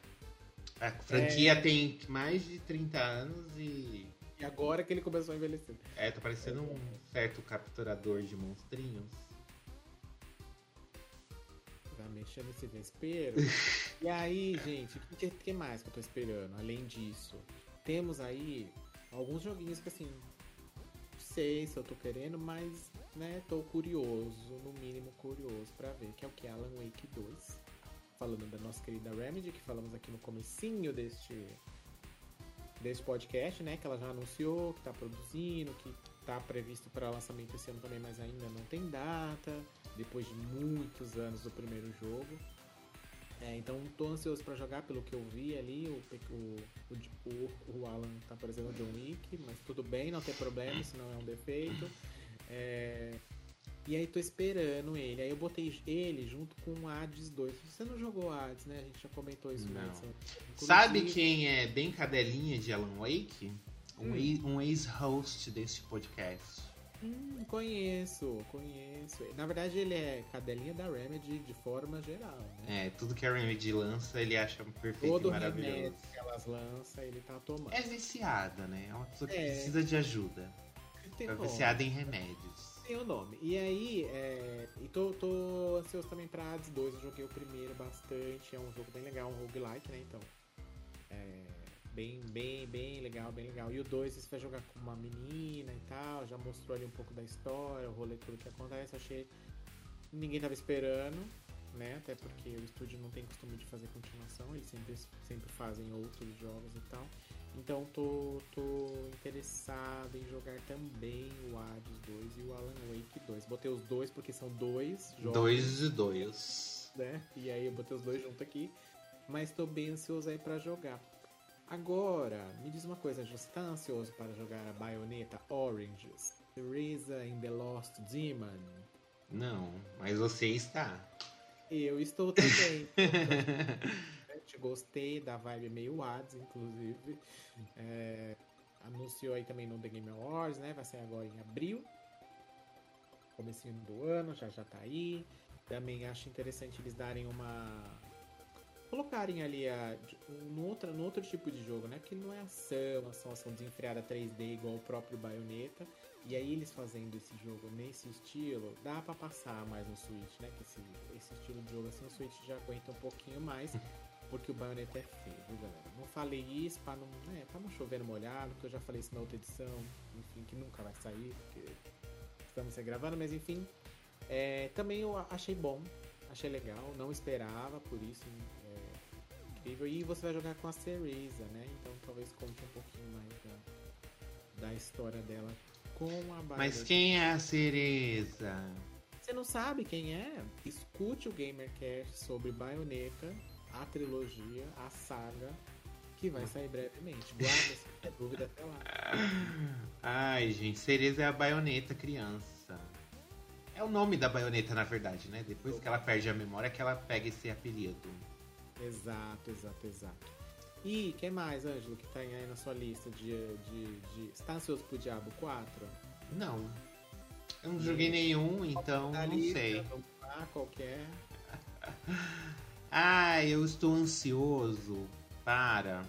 A franquia é... tem mais de 30 anos e. E agora que ele começou a envelhecer. É, tá parecendo um certo capturador de monstrinhos. Tá mexendo nesse vespeiro. e aí, gente, o que, que mais que eu tô esperando? Além disso, temos aí alguns joguinhos que assim, sei se eu tô querendo, mas, né, tô curioso, no mínimo curioso para ver, que é o que Alan Wake 2. Falando da nossa querida Remedy, que falamos aqui no comecinho deste desse podcast, né, que ela já anunciou que tá produzindo, que tá previsto para lançamento esse ano também, mas ainda não tem data, depois de muitos anos do primeiro jogo. É, então tô ansioso para jogar pelo que eu vi ali. O, o, o, o Alan tá parecendo o John Wick, mas tudo bem, não tem problema, se não é um defeito. É, e aí tô esperando ele. Aí eu botei ele junto com o Hades 2. Você não jogou Hades, né? A gente já comentou isso não. antes. Sabe quem é bem cadelinha de Alan Wake? Um, hum. um ex-host desse podcast. Hum, conheço, conheço. Na verdade, ele é cadelinha da Remedy de forma geral, né? É, tudo que a Remedy lança, ele acha perfeito Todo e maravilhoso. Todo que elas lançam, ele tá tomando. É viciada, né? É uma pessoa que é. precisa de ajuda. Tem é viciada em remédios. Tem o nome. E aí, é... e tô, tô ansioso também pra Hades 2. Eu joguei o primeiro bastante. É um jogo bem legal, um roguelike, né? Então, é bem, bem, bem legal, bem legal. E o 2 você vai jogar com uma menina e tal, já mostrou ali um pouco da história, o rolê, tudo que acontece. Achei. Ninguém tava esperando, né? Até porque o estúdio não tem costume de fazer continuação, eles sempre, sempre fazem outros jogos e tal. Então tô, tô interessado em jogar também o Hades 2 e o Alan Wake 2. Botei os dois porque são dois jogos. Dois e dois. Né? E aí eu botei os dois junto aqui. Mas tô bem ansioso aí pra jogar. Agora, me diz uma coisa, você tá ansioso para jogar a Bayonetta Oranges? Teresa in the Lost Demon? Não, mas você está. Eu estou também. Gostei da vibe meio ads, inclusive. É, anunciou aí também no The Game Awards, né? Vai sair agora em abril. Comecinho do ano, já já tá aí. Também acho interessante eles darem uma. Colocarem ali a, um, outro, um outro tipo de jogo, né? Que não é ação, ação, ação desenfreada 3D igual o próprio Bayonetta. E aí eles fazendo esse jogo nesse estilo, dá para passar mais no Switch, né? Que esse, esse estilo de jogo assim, o Switch já aguenta um pouquinho mais. Porque o Bayonetta é feio, viu, galera? Não falei isso pra não, né, pra não chover no molhado, porque eu já falei isso na outra edição, enfim, que nunca vai sair, porque estamos gravando, mas enfim. É, também eu achei bom, achei legal, não esperava, por isso é incrível. E você vai jogar com a Cereza, né? Então talvez conte um pouquinho mais da, da história dela com a Bayonetta. Mas quem é a Cereza? Você não sabe quem é? Escute o GamerCast sobre Bayonetta a trilogia, a saga, que vai sair brevemente. Guarda essa dúvida até lá. Ai, gente, Cereza é a baioneta criança. É o nome da baioneta, na verdade, né? Depois que ela perde a memória, que ela pega esse apelido. Exato, exato, exato. E que mais, Ângelo, que tá aí na sua lista de. de, de... Você tá ansioso pro Diabo 4? Não. Eu não joguei nenhum, então não lista, sei. Ah, qualquer. Ah, eu estou ansioso para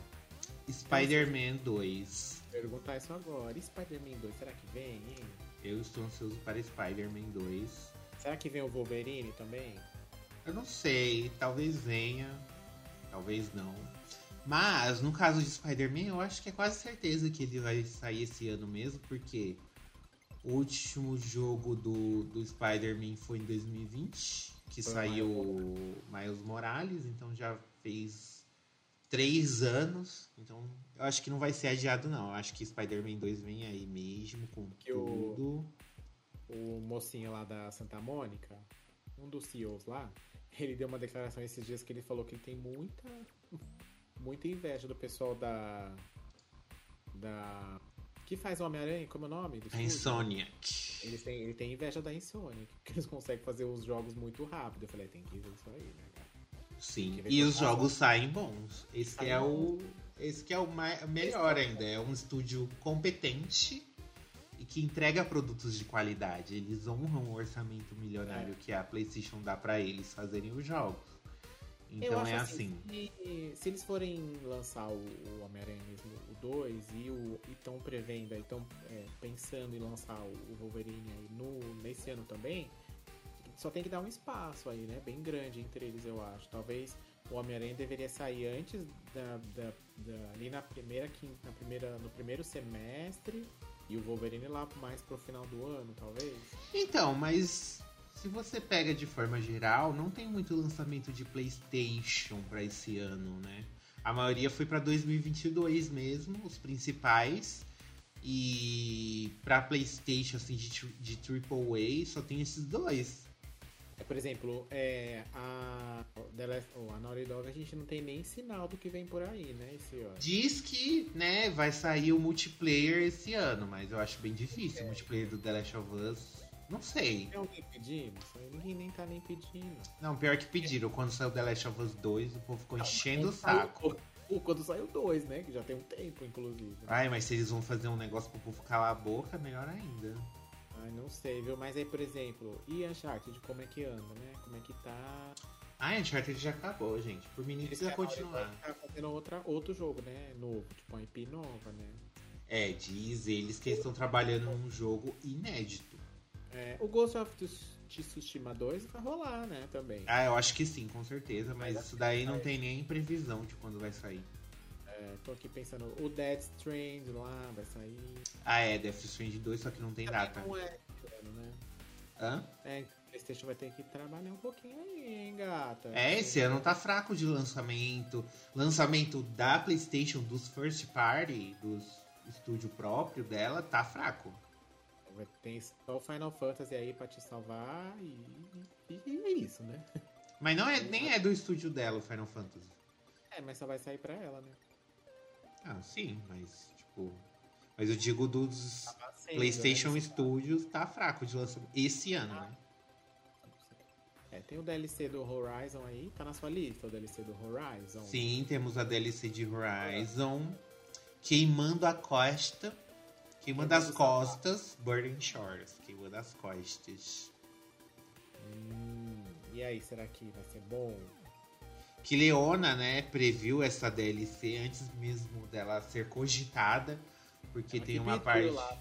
Spider-Man 2. Perguntar isso agora. E Spider-Man 2, será que vem, hein? Eu estou ansioso para Spider-Man 2. Será que vem o Wolverine também? Eu não sei, talvez venha, talvez não. Mas no caso de Spider-Man, eu acho que é quase certeza que ele vai sair esse ano mesmo, porque o último jogo do, do Spider-Man foi em 2020 que Foi saiu Miles Morales, então já fez três anos. Então eu acho que não vai ser adiado, não. Eu acho que Spider-Man 2 vem aí mesmo com que tudo. O, o mocinho lá da Santa Mônica, um dos CEOs lá, ele deu uma declaração esses dias que ele falou que ele tem muita muita inveja do pessoal da da que faz o Homem-Aranha, como é o nome? A Insomniac. Eles têm, ele tem inveja da Insomniac, porque eles conseguem fazer os jogos muito rápido. Eu falei, tem que ver isso aí, né, cara? Sim, e os jogos saem bons. Esse Sai é bom. o esse que é o mais, melhor ainda. É um estúdio competente que entrega produtos de qualidade. Eles honram o orçamento milionário é. que a PlayStation dá para eles fazerem os jogos. Então é assim. assim. Se, se, eles forem lançar o, o Homem-Aranha mesmo, o 2, e estão prevendo, estão é, pensando em lançar o, o Wolverine aí no, nesse ano também, só tem que dar um espaço aí, né? Bem grande entre eles, eu acho. Talvez o Homem-Aranha deveria sair antes da, da, da, ali na primeira, na primeira, no primeiro semestre e o Wolverine lá mais pro final do ano, talvez. Então, mas se você pega de forma geral, não tem muito lançamento de PlayStation para esse ano, né? A maioria foi para 2022 mesmo, os principais. E para PlayStation assim de, de AAA só tem esses dois. Por exemplo, é, a, a Naughty Dog a gente não tem nem sinal do que vem por aí, né? Esse ano. Diz que né, vai sair o multiplayer esse ano, mas eu acho bem difícil. É. O multiplayer do The Last of Us não sei. Tem alguém pedindo? Ninguém nem tá nem pedindo. Não, pior que pediram. Quando saiu The Last of Us 2, o povo ficou não, enchendo o saco. Saiu, quando saiu 2, né? Que já tem um tempo, inclusive. Ai, mas se eles vão fazer um negócio pro povo calar a boca, melhor ainda. Ai, não sei, viu? Mas aí, por exemplo, e Uncharted, como é que anda, né? Como é que tá? Ah, Uncharted já acabou, gente. Por mim, precisa continuar. Tá fazendo outra, outro jogo, né? Novo, tipo uma IP nova, né? É, diz eles que estão trabalhando num jogo inédito. É, o Ghost of Tsushima 2 vai rolar, né, também. Ah, eu acho que sim, com certeza, mas isso daí não tem nem previsão de quando vai sair. É, tô aqui pensando, o Death Strand lá vai sair. Ah, é, Death Strand 2, só que não tem também data. Não é, né? Hã? É, PlayStation vai ter que trabalhar um pouquinho aí, hein, gata? É, esse ano tá fraco de lançamento. Lançamento da PlayStation, dos first party, dos estúdio próprio dela, tá fraco tem só o Final Fantasy aí pra te salvar e, e, e é isso, né? Mas não é, nem é do estúdio dela o Final Fantasy. É, mas só vai sair pra ela, né? Ah, sim, mas tipo. Mas eu digo dos sendo, PlayStation né? Studios tá fraco de lançamento esse ano, ah. né? É, tem o DLC do Horizon aí, tá na sua lista o DLC do Horizon? Sim, temos a DLC de Horizon. Queimando a costa. Queimando as costas. Burning Shores. Queimando as costas. Hum, e aí, será que vai ser bom? Que Leona, né, previu essa DLC antes mesmo dela ser cogitada. Porque Ela tem uma parte. lá.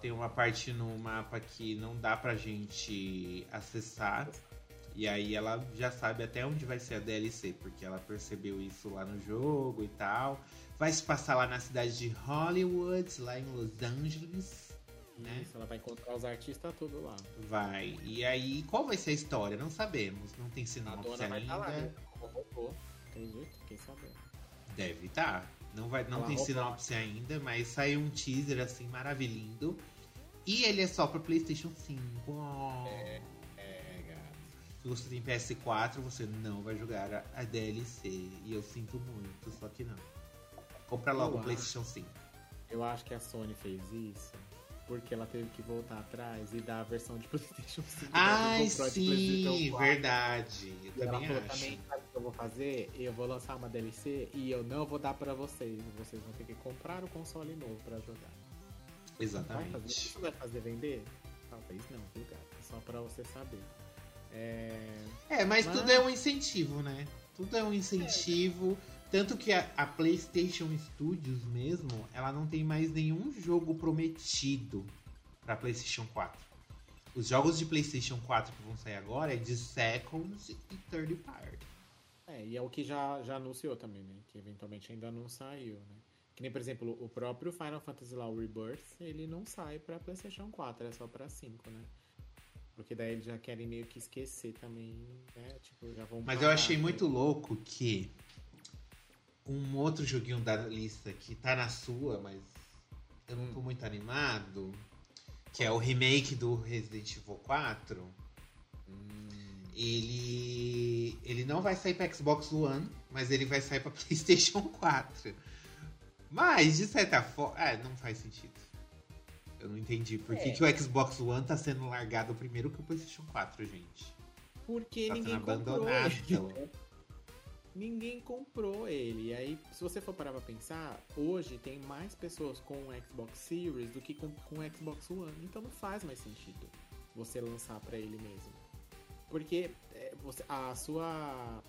Tem uma parte no mapa que não dá pra gente acessar. E aí ela já sabe até onde vai ser a DLC, porque ela percebeu isso lá no jogo e tal. Vai se passar lá na cidade de Hollywood, lá em Los Angeles. Né? Isso, ela vai encontrar os artistas tudo lá. Vai. E aí, qual vai ser a história? Não sabemos. Não tem A sinopse dona vai ainda. estar lá, né? Tem jeito, quem sabe. Deve estar. Não, vai, não Ela tem sinopse ainda, mas saiu um teaser assim maravilhoso. E ele é só pra PlayStation 5. Oh. É, gato. Se você tem PS4, você não vai jogar a, a DLC. E eu sinto muito, só que não. Compra logo o PlayStation 5. Eu acho que a Sony fez isso porque ela teve que voltar atrás e dar a versão de PlayStation 5. pra quem Ai, sim, PlayStation 4. verdade. Eu E também falou acho. também, sabe o que eu vou fazer? Eu vou lançar uma DLC e eu não vou dar pra vocês. Vocês vão ter que comprar o console novo pra jogar. Vai fazer, Exatamente. isso vai fazer vender? Talvez não, viu, gato? É só pra você saber. É... É, mas, Mas- tudo é um incentivo, né? Tudo é um incentivo. Tanto que a, a PlayStation Studios mesmo, ela não tem mais nenhum jogo prometido pra PlayStation 4. Os jogos de PlayStation 4 que vão sair agora é de Seconds e Third Party. É, e é o que já, já anunciou também, né? Que eventualmente ainda não saiu, né? Que nem, por exemplo, o próprio Final Fantasy lá, o Rebirth, ele não sai pra PlayStation 4, é só pra 5, né? Porque daí eles já querem meio que esquecer também, né? Tipo, já vão Mas eu parar, achei né? muito louco que um outro joguinho da lista que tá na sua, mas eu não tô muito animado, que é o remake do Resident Evil 4. Hum, Ele ele não vai sair para Xbox One, mas ele vai sair para PlayStation 4. Mas de certa forma, é, não faz sentido. Eu não entendi por que, É. que o Xbox One tá sendo largado primeiro que o PlayStation 4, gente. Porque Tá ninguém sendo abandonado. Ninguém comprou ele. E aí, se você for parar pra pensar, hoje tem mais pessoas com o Xbox Series do que com, com o Xbox One. Então não faz mais sentido você lançar pra ele mesmo. Porque é, você, a sua,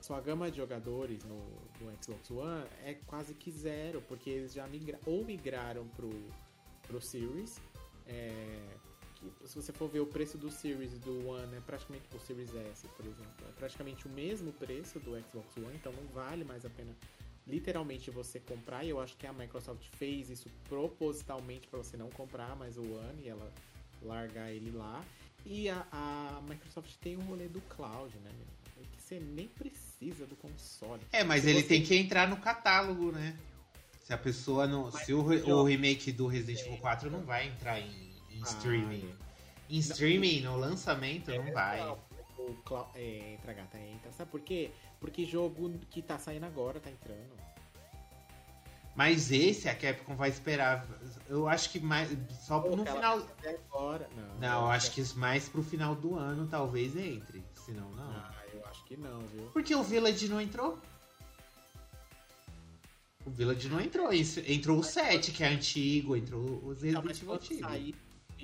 sua gama de jogadores no, no Xbox One é quase que zero, porque eles já migra, ou migraram pro, pro Series. é, que, se você for ver o preço do Series do One, é praticamente o Series S, por exemplo, é praticamente o mesmo preço do Xbox One, então não vale mais a pena literalmente você comprar. E eu acho que a Microsoft fez isso propositalmente para você não comprar mais o One e ela largar ele lá. E a, a Microsoft tem um rolê do cloud, né? É que você nem precisa do console. É, mas Se ele você- tem que entrar no catálogo, né? Se a pessoa não. Mas se o, o remake do Resident Evil 4 não vai entrar em, em Ah, streaming. é. Em streaming, no lançamento, não vai. Não, O clou- é, entra, gata, entra. Sabe por quê? Porque jogo que tá saindo agora tá entrando. Mas esse a Capcom vai esperar. Eu acho que mais. Só Pô, no final. Agora. Não, Não, eu acho que mais pro final do ano talvez entre. Senão não. Ah, eu acho que não, viu? Porque o Village não entrou. O Village não entrou. Isso- Entrou o 7, que é antigo, entrou os Não, Resident Evil antigos. sair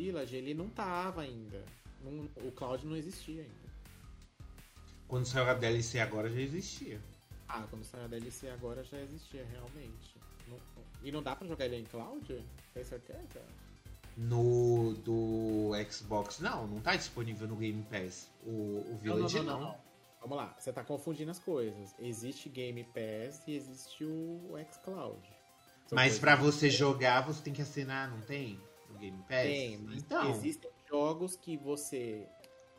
Village, ele não tava ainda. Não- o Cloud não existia ainda. Quando saiu a DLC agora já existia. Ah, quando saiu a DLC agora já existia realmente. Não- e não dá pra jogar ele em Cloud? Tem certeza? No do Xbox, não, não tá disponível no Game Pass. O, o Village não. Vamos lá, você tá confundindo as coisas. Existe Game Pass e existe o xCloud. São Mas pra você jogar, você tem que assinar, não tem? O Game Pass? Tem, mas então, existem jogos que você.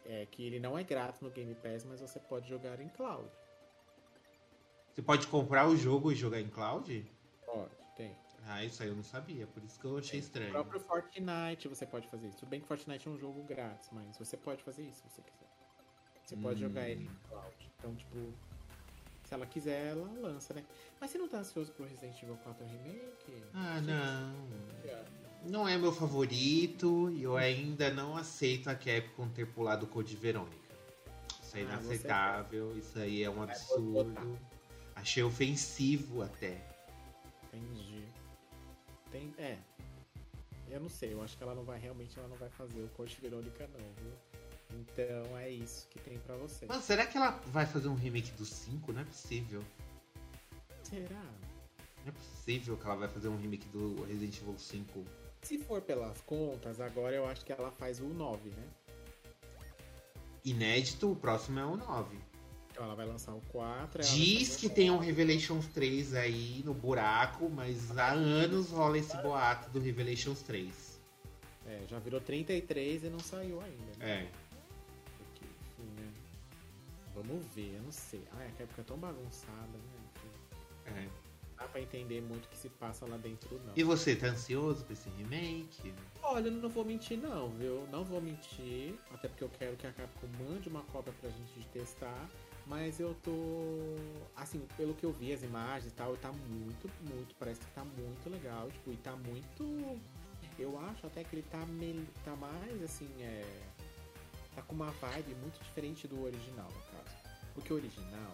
É, que ele não é grátis no Game Pass, mas você pode jogar em cloud. você pode comprar o jogo e jogar em cloud? Pode, tem. Ah, isso aí eu não sabia, por isso que eu achei O estranho. próprio Fortnite você pode fazer isso. Tudo bem que Fortnite é um jogo grátis, mas você pode fazer isso se você quiser. Você pode Hum. jogar ele em cloud. Então, tipo, se ela quiser, ela lança, né? Mas você não tá ansioso pro Resident Evil 4 Remake? Ah, Gente, não. Não é meu favorito e eu ainda não aceito a Capcom ter pulado o Code Verônica. Isso é inaceitável, isso aí é um absurdo. Achei ofensivo até. Entendi. Tem, é. Eu não sei, eu acho que ela não vai realmente ela não vai fazer o Corte Verônica não, viu? Então é isso que tem para você. Mas será que ela vai fazer um remake do 5? Não é possível. Será? Não é possível que ela vai fazer um remake do Resident Evil 5. Se for pelas contas, agora eu acho que ela faz o 9, né? Inédito, o próximo é o 9. Então ela vai lançar o 4. Diz que tem um Revelations 3 aí no buraco, mas há anos rola esse boato do Revelations 3. É, já virou 33 e não saiu ainda. Né? É. Porque, enfim, né? Vamos ver, eu não sei. Ah, a época é tão bagunçada, né? É dá pra entender muito o que se passa lá dentro, não. E você, tá ansioso pra esse remake? Olha, eu não vou mentir não, viu? Não vou mentir, até porque eu quero que a Capcom mande uma cópia pra gente testar. Mas eu tô. Assim, pelo que eu vi, as imagens e tal, tá muito, muito. Parece que tá muito legal. Tipo, e tá muito. Eu acho até que ele tá, me... tá mais assim, é. Tá com uma vibe muito diferente do original, no caso. Porque o original,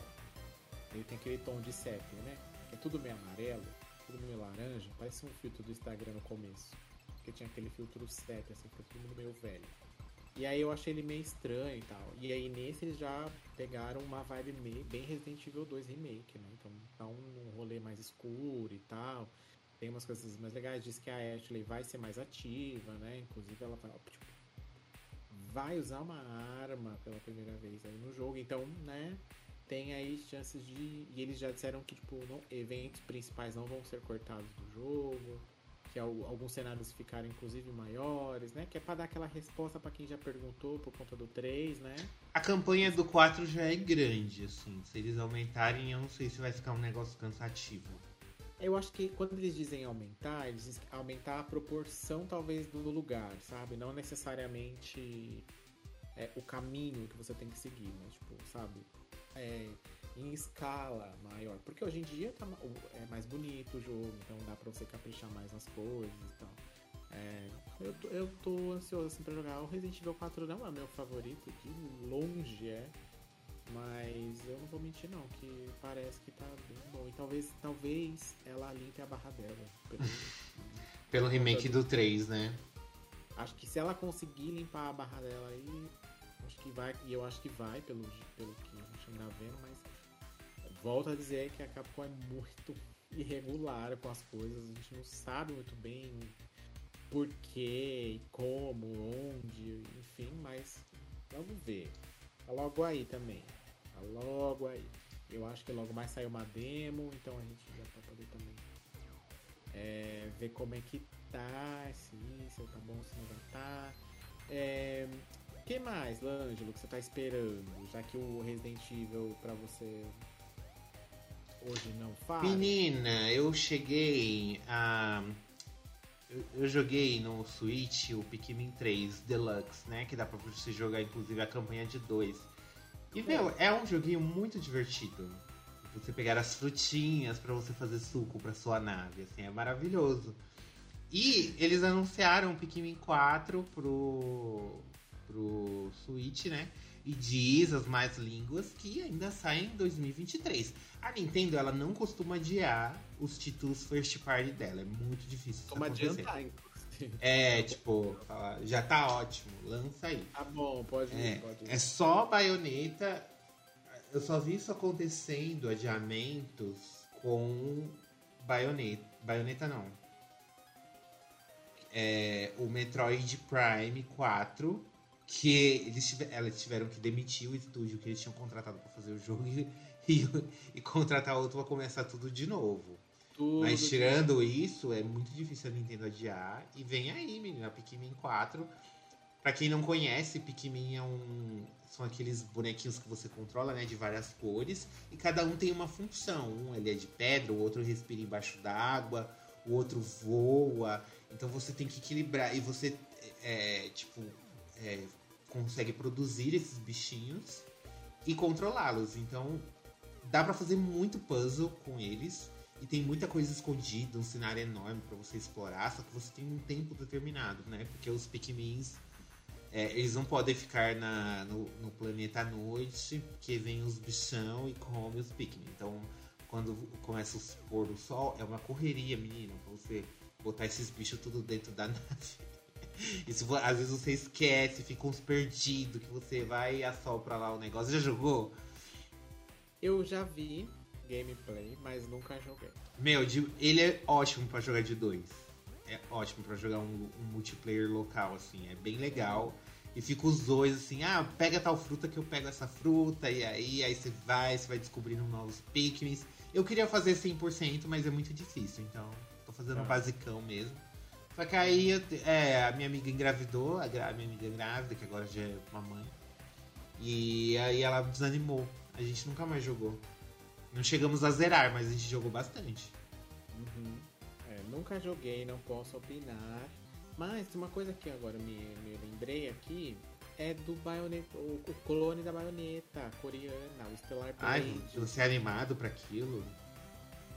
ele tem aquele tom de sépia, né? É tudo meio amarelo, tudo meio laranja, parece um filtro do Instagram no começo. Porque tinha aquele filtro 7, assim, fica tudo meio velho. E aí eu achei ele meio estranho e tal. E aí nesse eles já pegaram uma vibe meio, bem Resident Evil 2 Remake, né? Então tá um, rolê mais escuro e tal. Tem umas coisas mais legais. Diz que a Ashley vai ser mais ativa, né? Inclusive ela vai, tipo, vai usar uma arma pela primeira vez aí no jogo. Então, né? Tem aí chances de. E eles já disseram que, tipo, não, eventos principais não vão ser cortados do jogo. Que alguns cenários ficaram, inclusive, maiores, né? Que é pra dar aquela resposta para quem já perguntou por conta do 3, né? A campanha do 4 já é grande, assim. Se eles aumentarem, eu não sei se vai ficar um negócio cansativo. Eu acho que quando eles dizem aumentar, eles dizem aumentar a proporção, talvez, do lugar, sabe? Não necessariamente é, o caminho que você tem que seguir, mas, tipo, sabe? É, em escala maior. Porque hoje em dia tá, é mais bonito o jogo, então dá pra você caprichar mais nas coisas e tal. É, eu, tô, eu tô ansioso assim, pra jogar. O Resident Evil 4 não é meu favorito, de longe é. Mas eu não vou mentir não, que parece que tá bem bom. E talvez, talvez ela limpe a barra dela. Pelo, pelo remake do 3, né? Acho que se ela conseguir limpar a barra dela aí, acho que vai, e eu acho que vai, pelo, pelo que ainda vendo, mas volto a dizer que a Capcom é muito irregular com as coisas, a gente não sabe muito bem por que, como, onde, enfim, mas vamos ver. Tá logo aí também. Tá logo aí. Eu acho que logo mais saiu uma demo, então a gente já vai poder também é, ver como é que tá, se tá bom, se não tá. É, que mais, L'Angelo, que você tá esperando? Já que o Resident Evil pra você hoje não faz. Menina, eu cheguei a. Eu, eu, joguei no Switch o Pikmin 3 Deluxe, né? Que dá pra você jogar, inclusive, a campanha de dois. E, meu, é um joguinho muito divertido. Você pegar as frutinhas para você fazer suco para sua nave, assim, é maravilhoso. E eles anunciaram o Pikmin 4 pro, pro Switch, né? E diz as mais línguas que ainda sai em 2023. A Nintendo, ela não costuma adiar os títulos first party dela. É muito difícil Toma adiantar, É, tipo, já tá ótimo, lança aí. Tá bom, pode ir, é, pode ir. É só baioneta. Eu só vi isso acontecendo, adiamentos, com baioneta. Baioneta não. É, o Metroid Prime 4 que eles, tiver, elas tiveram que demitir o estúdio que eles tinham contratado para fazer o jogo e, e, e, contratar outro para começar tudo de novo. Tudo Mas tirando isso, é muito difícil a Nintendo adiar. E vem aí, menina, Pikmin 4. Pra quem não conhece, Pikmin é um, são aqueles bonequinhos que você controla, né, de várias cores, e cada um tem uma função. Um ele é de pedra, o outro respira embaixo d'água, o outro voa. Então você tem que equilibrar e você é, tipo é, consegue produzir esses bichinhos e controlá-los. Então dá para fazer muito puzzle com eles e tem muita coisa escondida, um cenário enorme para você explorar, só que você tem um tempo determinado, né? Porque os Pikmins É, eles não podem ficar na, no, no, planeta à noite, porque vem os bichão e come os Pikmin. Então, quando começa o pôr do sol, é uma correria, menino, pra você botar esses bichos tudo dentro da nave. Isso, às vezes você esquece, fica uns perdidos, que você vai e assopra lá o negócio. Já jogou? Eu já vi gameplay, mas nunca joguei. Meu, ele é ótimo para jogar de dois. É ótimo para jogar um, um, multiplayer local, assim. É bem legal. E fica os dois assim, ah, pega tal fruta que eu pego essa fruta. E aí, aí você vai, você vai descobrindo novos Pikmin. Eu queria fazer 100%, mas é muito difícil. Então, tô fazendo ah. basicão mesmo. Só que aí é, a minha amiga engravidou, a, minha amiga grávida, que agora já é mamãe. E aí ela desanimou. A gente nunca mais jogou. Não chegamos a zerar, mas a gente jogou bastante. Uhum. É, nunca joguei, não posso opinar. Mas uma coisa que agora me, me lembrei aqui é do baioneta, o, o clone da baioneta coreana, o Stellar Blade. Ai, você é animado para aquilo?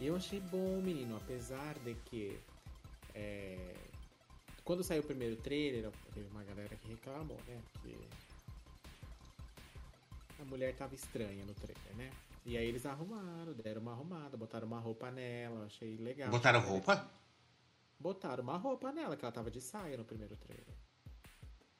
Eu achei bom, menino, apesar de que é, quando saiu o primeiro trailer, teve uma galera que reclamou, né? Que a mulher tava estranha no trailer, né? E aí eles arrumaram, deram uma arrumada, botaram uma roupa nela, achei legal. Botaram roupa? Botaram uma roupa nela, que ela tava de saia no primeiro trailer.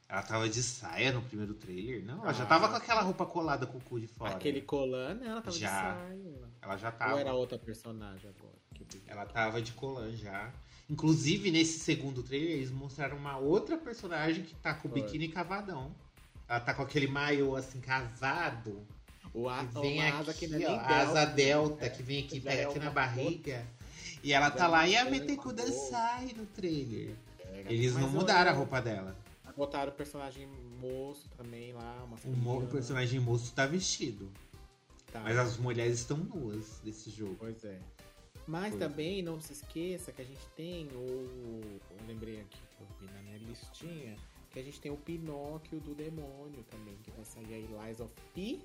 Ela tava de saia no primeiro trailer? Não, ela ah, já tava com aquela roupa colada com o cu de fora. Aquele colã, né? Ela tava já. de saia. Ela já tava. Ou era outra personagem agora? ela tava de colã já. Inclusive, nesse segundo trailer, eles mostraram uma outra personagem que tá com o biquíni cavadão. Ela tá com aquele maiô assim, cavado. O a, que vem aqui, asa, que é ó, delta, asa delta, que vem aqui, pega é aqui na barriga. E ela tá lá e a Metekuda sai no trailer. Eles não mudaram a roupa dela. Botaram o personagem moço também lá. O, personagem moço tá vestido. Tá. Mas as mulheres estão nuas desse jogo. Pois é. Mas também não se esqueça que a gente tem o. Eu lembrei aqui que eu vi na minha listinha. Que a gente tem o Pinóquio do Demônio também, que vai sair aí Lies of P.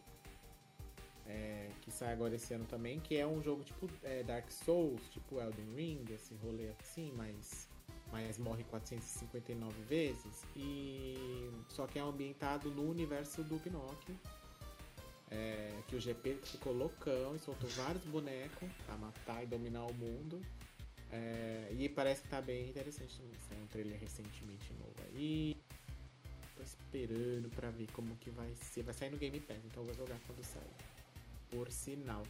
É, que sai agora esse ano também, que é um jogo tipo é, Dark Souls, tipo Elden Ring, esse rolê assim, mas, mas morre 459 vezes. E só que é ambientado no universo do Pinóquio. É, que o GP ficou loucão e soltou vários bonecos pra matar e dominar o mundo. É, e parece que tá bem interessante também. Saiu um trailer recentemente novo aí. Tô esperando pra ver como que vai ser. Vai sair no Game Pass, então eu vou jogar quando sair. Por sinal.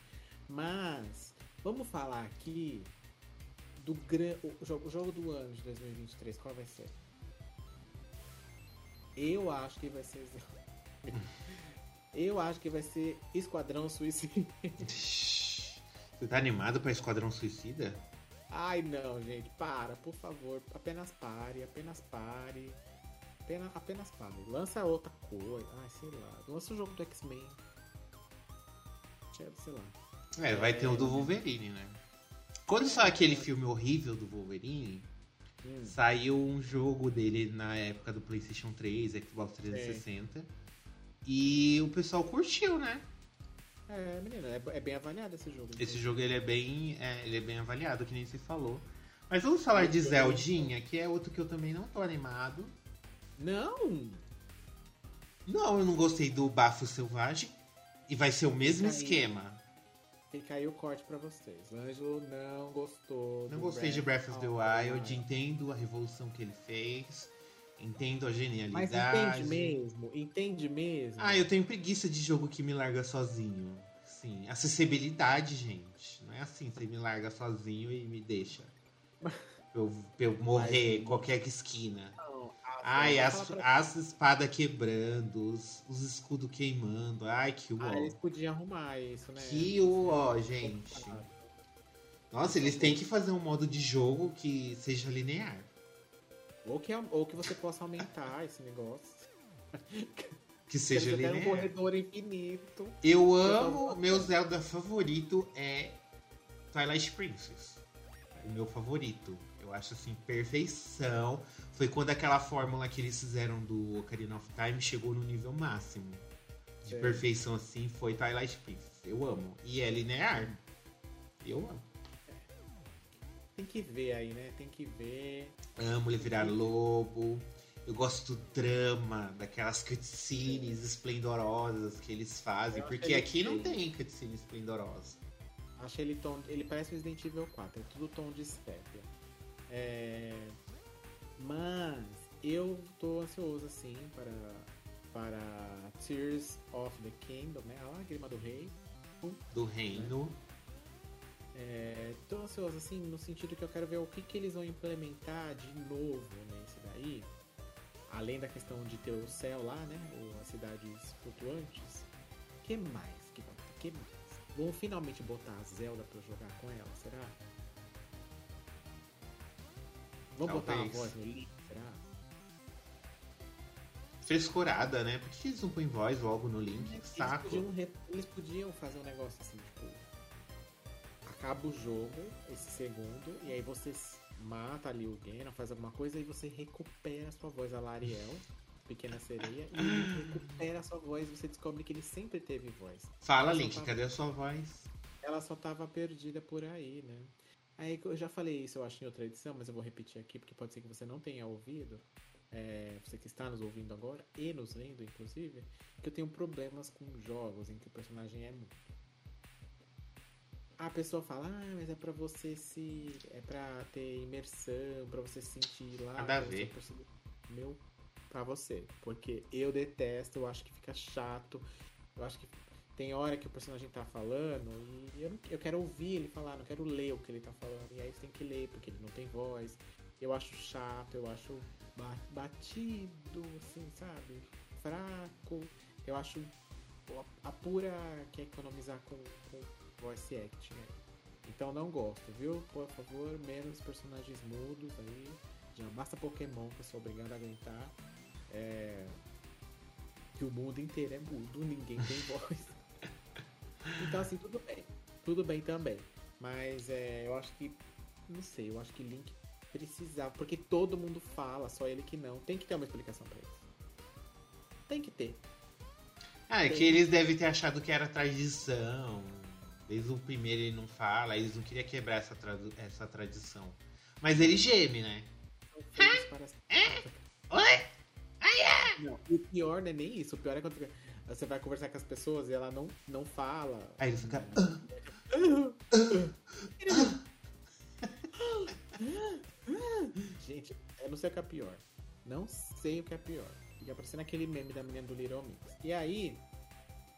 Mas, vamos falar aqui do o, jogo, o jogo do ano de 2023. Qual vai ser? Eu acho que vai ser. Eu acho que vai ser Esquadrão Suicida. Você tá animado pra Esquadrão Suicida? Ai não, gente, para, por favor. Apenas pare, apenas pare. Apenas, apenas pare. Lança outra coisa. Ai, sei lá. Lança o jogo do X-Men. Sei lá. É, vai é... ter o do Wolverine, né? Quando saiu aquele filme horrível do Wolverine, hum. saiu um jogo dele na época do PlayStation 3, Xbox 360. É. E o pessoal curtiu, né? É, menina, é, é bem avaliado esse jogo. Esse jogo ele é bem, é, ele é bem avaliado, que nem você falou. Mas vamos falar de Zeldinha, que é outro que eu também não tô animado. Não! Não, eu não gostei do Bafo Selvagem. E vai ser o mesmo Fica esquema. Aí. Fica aí o corte pra vocês. Ângelo não gostou. Não gostei Breath de Breath of the Wild. Entendo a revolução que ele fez. Entendo a genialidade. Mas entende mesmo? Entende mesmo? Ah, eu tenho preguiça de jogo que me larga sozinho. Sim, acessibilidade, gente. Não é assim, você me larga sozinho e me deixa. pra, eu, pra eu morrer em qualquer esquina. Não, Ai, as, pra... as espadas quebrando, os, os escudos queimando. Ai, que uó. Ah, eles podiam arrumar isso, né? Que uó, gente. Nossa, eles têm que fazer um modo de jogo que seja linear. Ou que, ou que você possa aumentar esse negócio. Que seja linear. um corredor infinito. Eu amo, meu Zelda favorito é Twilight Princess. O meu favorito. Eu acho assim, perfeição. Foi quando aquela fórmula que eles fizeram do Ocarina of Time chegou no nível máximo. De perfeição assim, foi Twilight Princess. Eu amo. E é linear. Eu amo. Tem que ver aí, né? Tem que ver. Amo ele virar lobo. Eu gosto do drama, daquelas cutscenes esplendorosas que eles fazem, porque aqui não tem cutscene esplendorosa. Achei ele tom. Ele parece Resident Evil 4, é tudo tom de sépia. É... Mas eu tô ansioso assim para, para Tears of the Kingdom, né? A lágrima do rei. Do reino. É, tô ansioso assim no sentido que eu quero ver o que, que eles vão implementar de novo nesse daí. Além da questão de ter o céu lá, né? Ou as cidades flutuantes. que mais? Que, que mais? Vão finalmente botar a Zelda pra jogar com ela, será? Vamos botar a voz no Link, será? Frescurada, né? Por que eles não põem voz logo no Link? Eles Saco. Podiam, eles podiam fazer um negócio assim, tipo. Acaba o jogo, esse segundo, e aí você mata ali o Ganon, faz alguma coisa, e você recupera a sua voz, a Lariel. Pequena Sereia, e ele recupera a sua voz você descobre que ele sempre teve voz. Fala, Link, tava... cadê a sua voz? Ela só tava perdida por aí, né? Aí eu já falei isso, eu acho, em outra edição, mas eu vou repetir aqui, porque pode ser que você não tenha ouvido. É, você que está nos ouvindo agora, e nos lendo, inclusive, que eu tenho problemas com jogos em que o personagem é mudo. A pessoa fala, ah, mas é pra você se. É pra ter imersão, pra você se sentir lá. Nada a ver. Meu para você. Porque eu detesto, eu acho que fica chato. Eu acho que tem hora que o personagem tá falando e eu, não, eu quero ouvir ele falar, não quero ler o que ele tá falando. E aí você tem que ler, porque ele não tem voz. Eu acho chato, eu acho batido, assim, sabe? Fraco. Eu acho a pura quer economizar com, com voice act, né? Então não gosto, viu? Por favor, menos personagens mudos aí. Já basta Pokémon que eu sou obrigado a aguentar é, que o mundo inteiro é mudo, ninguém tem voz. então, assim, tudo bem. Tudo bem também. Mas é, eu acho que. Não sei, eu acho que Link precisava. Porque todo mundo fala, só ele que não. Tem que ter uma explicação pra isso. Tem que ter. Ah, é Tem. que eles devem ter achado que era tradição. Desde o primeiro ele não fala, eles não queriam quebrar essa, essa tradição. Mas ele geme, né? É? Oi? Não, o pior não é nem isso. O pior é quando você vai conversar com as pessoas e ela não, não fala. Aí ele fica. Gente, eu não sei o que é pior. Não sei o que é pior. Fica parecendo aquele meme da menina do Little Mix. E aí,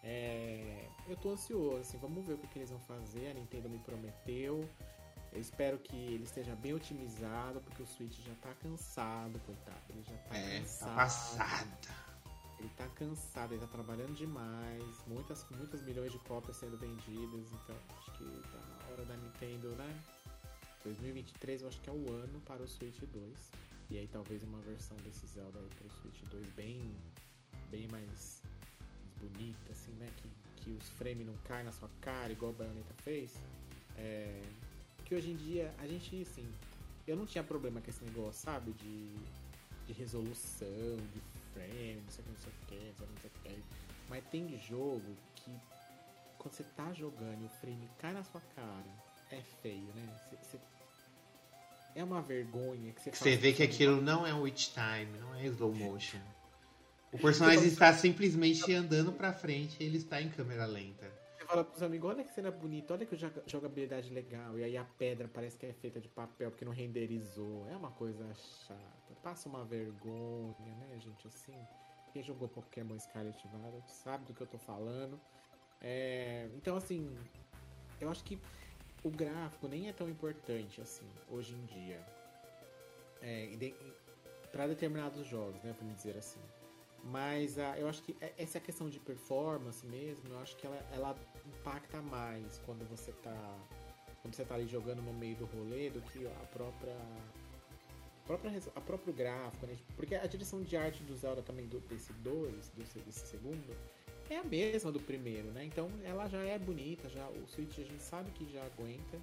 é... eu tô ansioso, assim, vamos ver o que, que eles vão fazer. A Nintendo me prometeu. Eu espero que ele esteja bem otimizado, porque o Switch já tá cansado, coitado. Ele já tá é, tá cansado. Tá passada. Ele tá cansado, ele tá trabalhando demais. Muitas, muitas milhões de cópias sendo vendidas. Então, acho que tá na hora da Nintendo, né? 2023 eu acho que é o ano para o Switch 2. E aí talvez uma versão desse Zelda aí pro Switch 2 bem, bem mais bonita, assim, né? Que, que os frames não caem na sua cara, igual a Bayonetta fez. É, que hoje em dia a gente, assim, eu não tinha problema com esse negócio, sabe? De, de resolução, de frame, não sei o que, não sei o que, não sei o que. Mas tem jogo que quando você tá jogando e o frame cai na sua cara, é feio, né? Cê, cê... É uma vergonha que você Você vê que aquilo não é witch time, não é slow motion. O personagem está simplesmente andando pra frente e ele está em câmera lenta fala pros amigos, olha que cena bonita, olha que jogabilidade legal. E aí a pedra parece que é feita de papel porque não renderizou. É uma coisa chata. Passa uma vergonha, né, gente? Assim, quem jogou Pokémon Scarlet Violet sabe do que eu tô falando. É, então, assim, eu acho que o gráfico nem é tão importante assim, hoje em dia. É, para determinados jogos, né, vamos dizer assim. Mas uh, eu acho que é, essa questão de performance mesmo, eu acho que ela, ela impacta mais quando você tá quando você tá ali jogando no meio do rolê do que a própria a própria a próprio gráfico, né? Porque a direção de arte do Zelda também do, desse 2, desse, desse segundo, é a mesma do primeiro, né? Então ela já é bonita, já o Switch a gente sabe que já aguenta.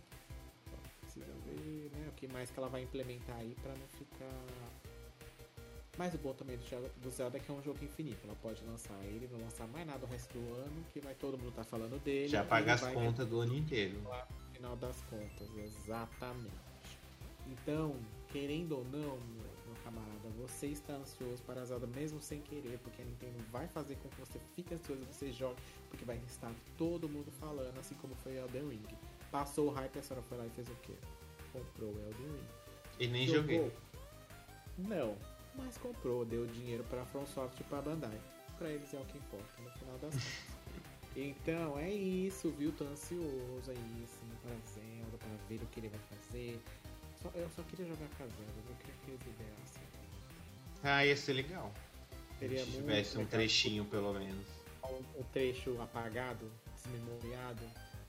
Precisa ver, né? O que mais que ela vai implementar aí para não ficar mas o bom também do Zelda é que é um jogo infinito. Ela pode lançar ele, não lançar mais nada o resto do ano, que vai todo mundo estar tá falando dele. Já paga as contas do ano inteiro. No final das contas, exatamente. Então, querendo ou não, meu, camarada, você está ansioso para Zelda mesmo sem querer, porque a Nintendo vai fazer com que você fique ansioso e você jogue, porque vai estar todo mundo falando, assim como foi Elden Ring. Passou o hype, a senhora foi lá e fez o quê? Comprou o Elden Ring. E nem Jogou? joguei. Não, mas comprou, deu dinheiro pra FromSoft e pra Bandai. Pra eles é o que importa, no final das contas. Então, é isso, viu? Tô ansioso aí, assim, pra Zelda, pra ver o que ele vai fazer. Só- eu só queria jogar com a Zelda, eu queria que eles liberassem. Ah, ia ser legal. Seria Se muito tivesse um trechinho, pelo menos. um, um trecho apagado, desmemoriado,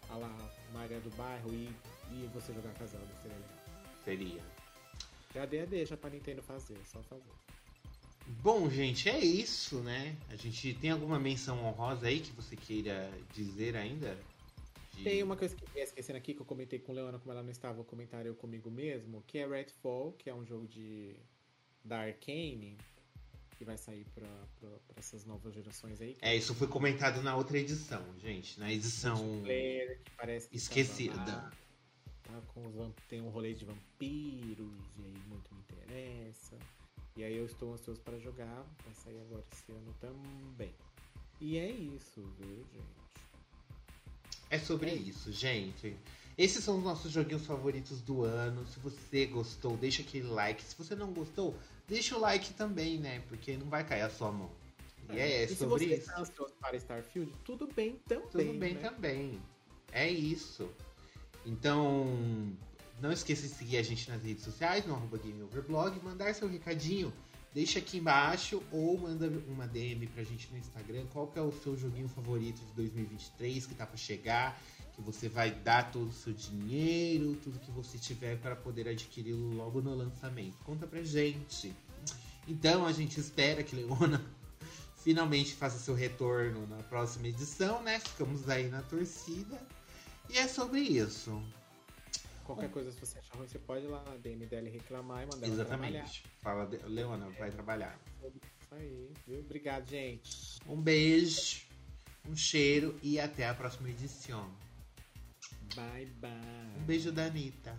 a lá Maria do Bairro e, e você jogar com a Zelda, seria legal. Seria. Já dei a deixa pra Nintendo fazer, só fazer. Bom, gente, é isso, né? A gente tem alguma menção honrosa aí que você queira dizer ainda? De- Tem uma coisa que eu ia esquecendo aqui, que eu comentei com Leona, como ela não estava, o comentário eu comigo mesmo, que é Redfall, que é um jogo de da Arcane, que vai sair pra essas novas gerações aí. É, isso foi comentado na outra edição, gente. Na edição multiplayer, que parece que esquecida. tava lá, tá com os tem um rolê de vampiros, e aí muito me interessa. E aí eu estou ansioso para jogar, vai sair agora esse ano também. E é isso, viu, gente? É sobre É isso, gente. Esses são os nossos joguinhos favoritos do ano. Se você gostou, deixa aquele like. Se você não gostou, deixa o like também, né? Porque não vai cair a sua mão. E é, e se sobre você isso. está ansioso para Starfield, tudo bem também. Tudo bem né? também. É isso. Então, não esqueça de seguir a gente nas redes sociais, no arroba GameOverblog, mandar seu recadinho, deixa aqui embaixo ou manda uma DM pra gente no Instagram. Qual que é o seu joguinho favorito de 2023 que tá pra chegar? Que você vai dar todo o seu dinheiro, tudo que você tiver para poder adquiri-lo logo no lançamento. Conta pra gente. Então a gente espera que Leona finalmente faça seu retorno na próxima edição, né? Ficamos aí na torcida. E é sobre isso. Qualquer coisa, se você achar ruim, você pode ir lá na DM dela reclamar e mandar. Exatamente. Fala, de- Leona, vai trabalhar. Sobre Isso aí, viu? Obrigado, gente. Um beijo, um cheiro e até a próxima edição. Bye, bye. Um beijo da Anitta.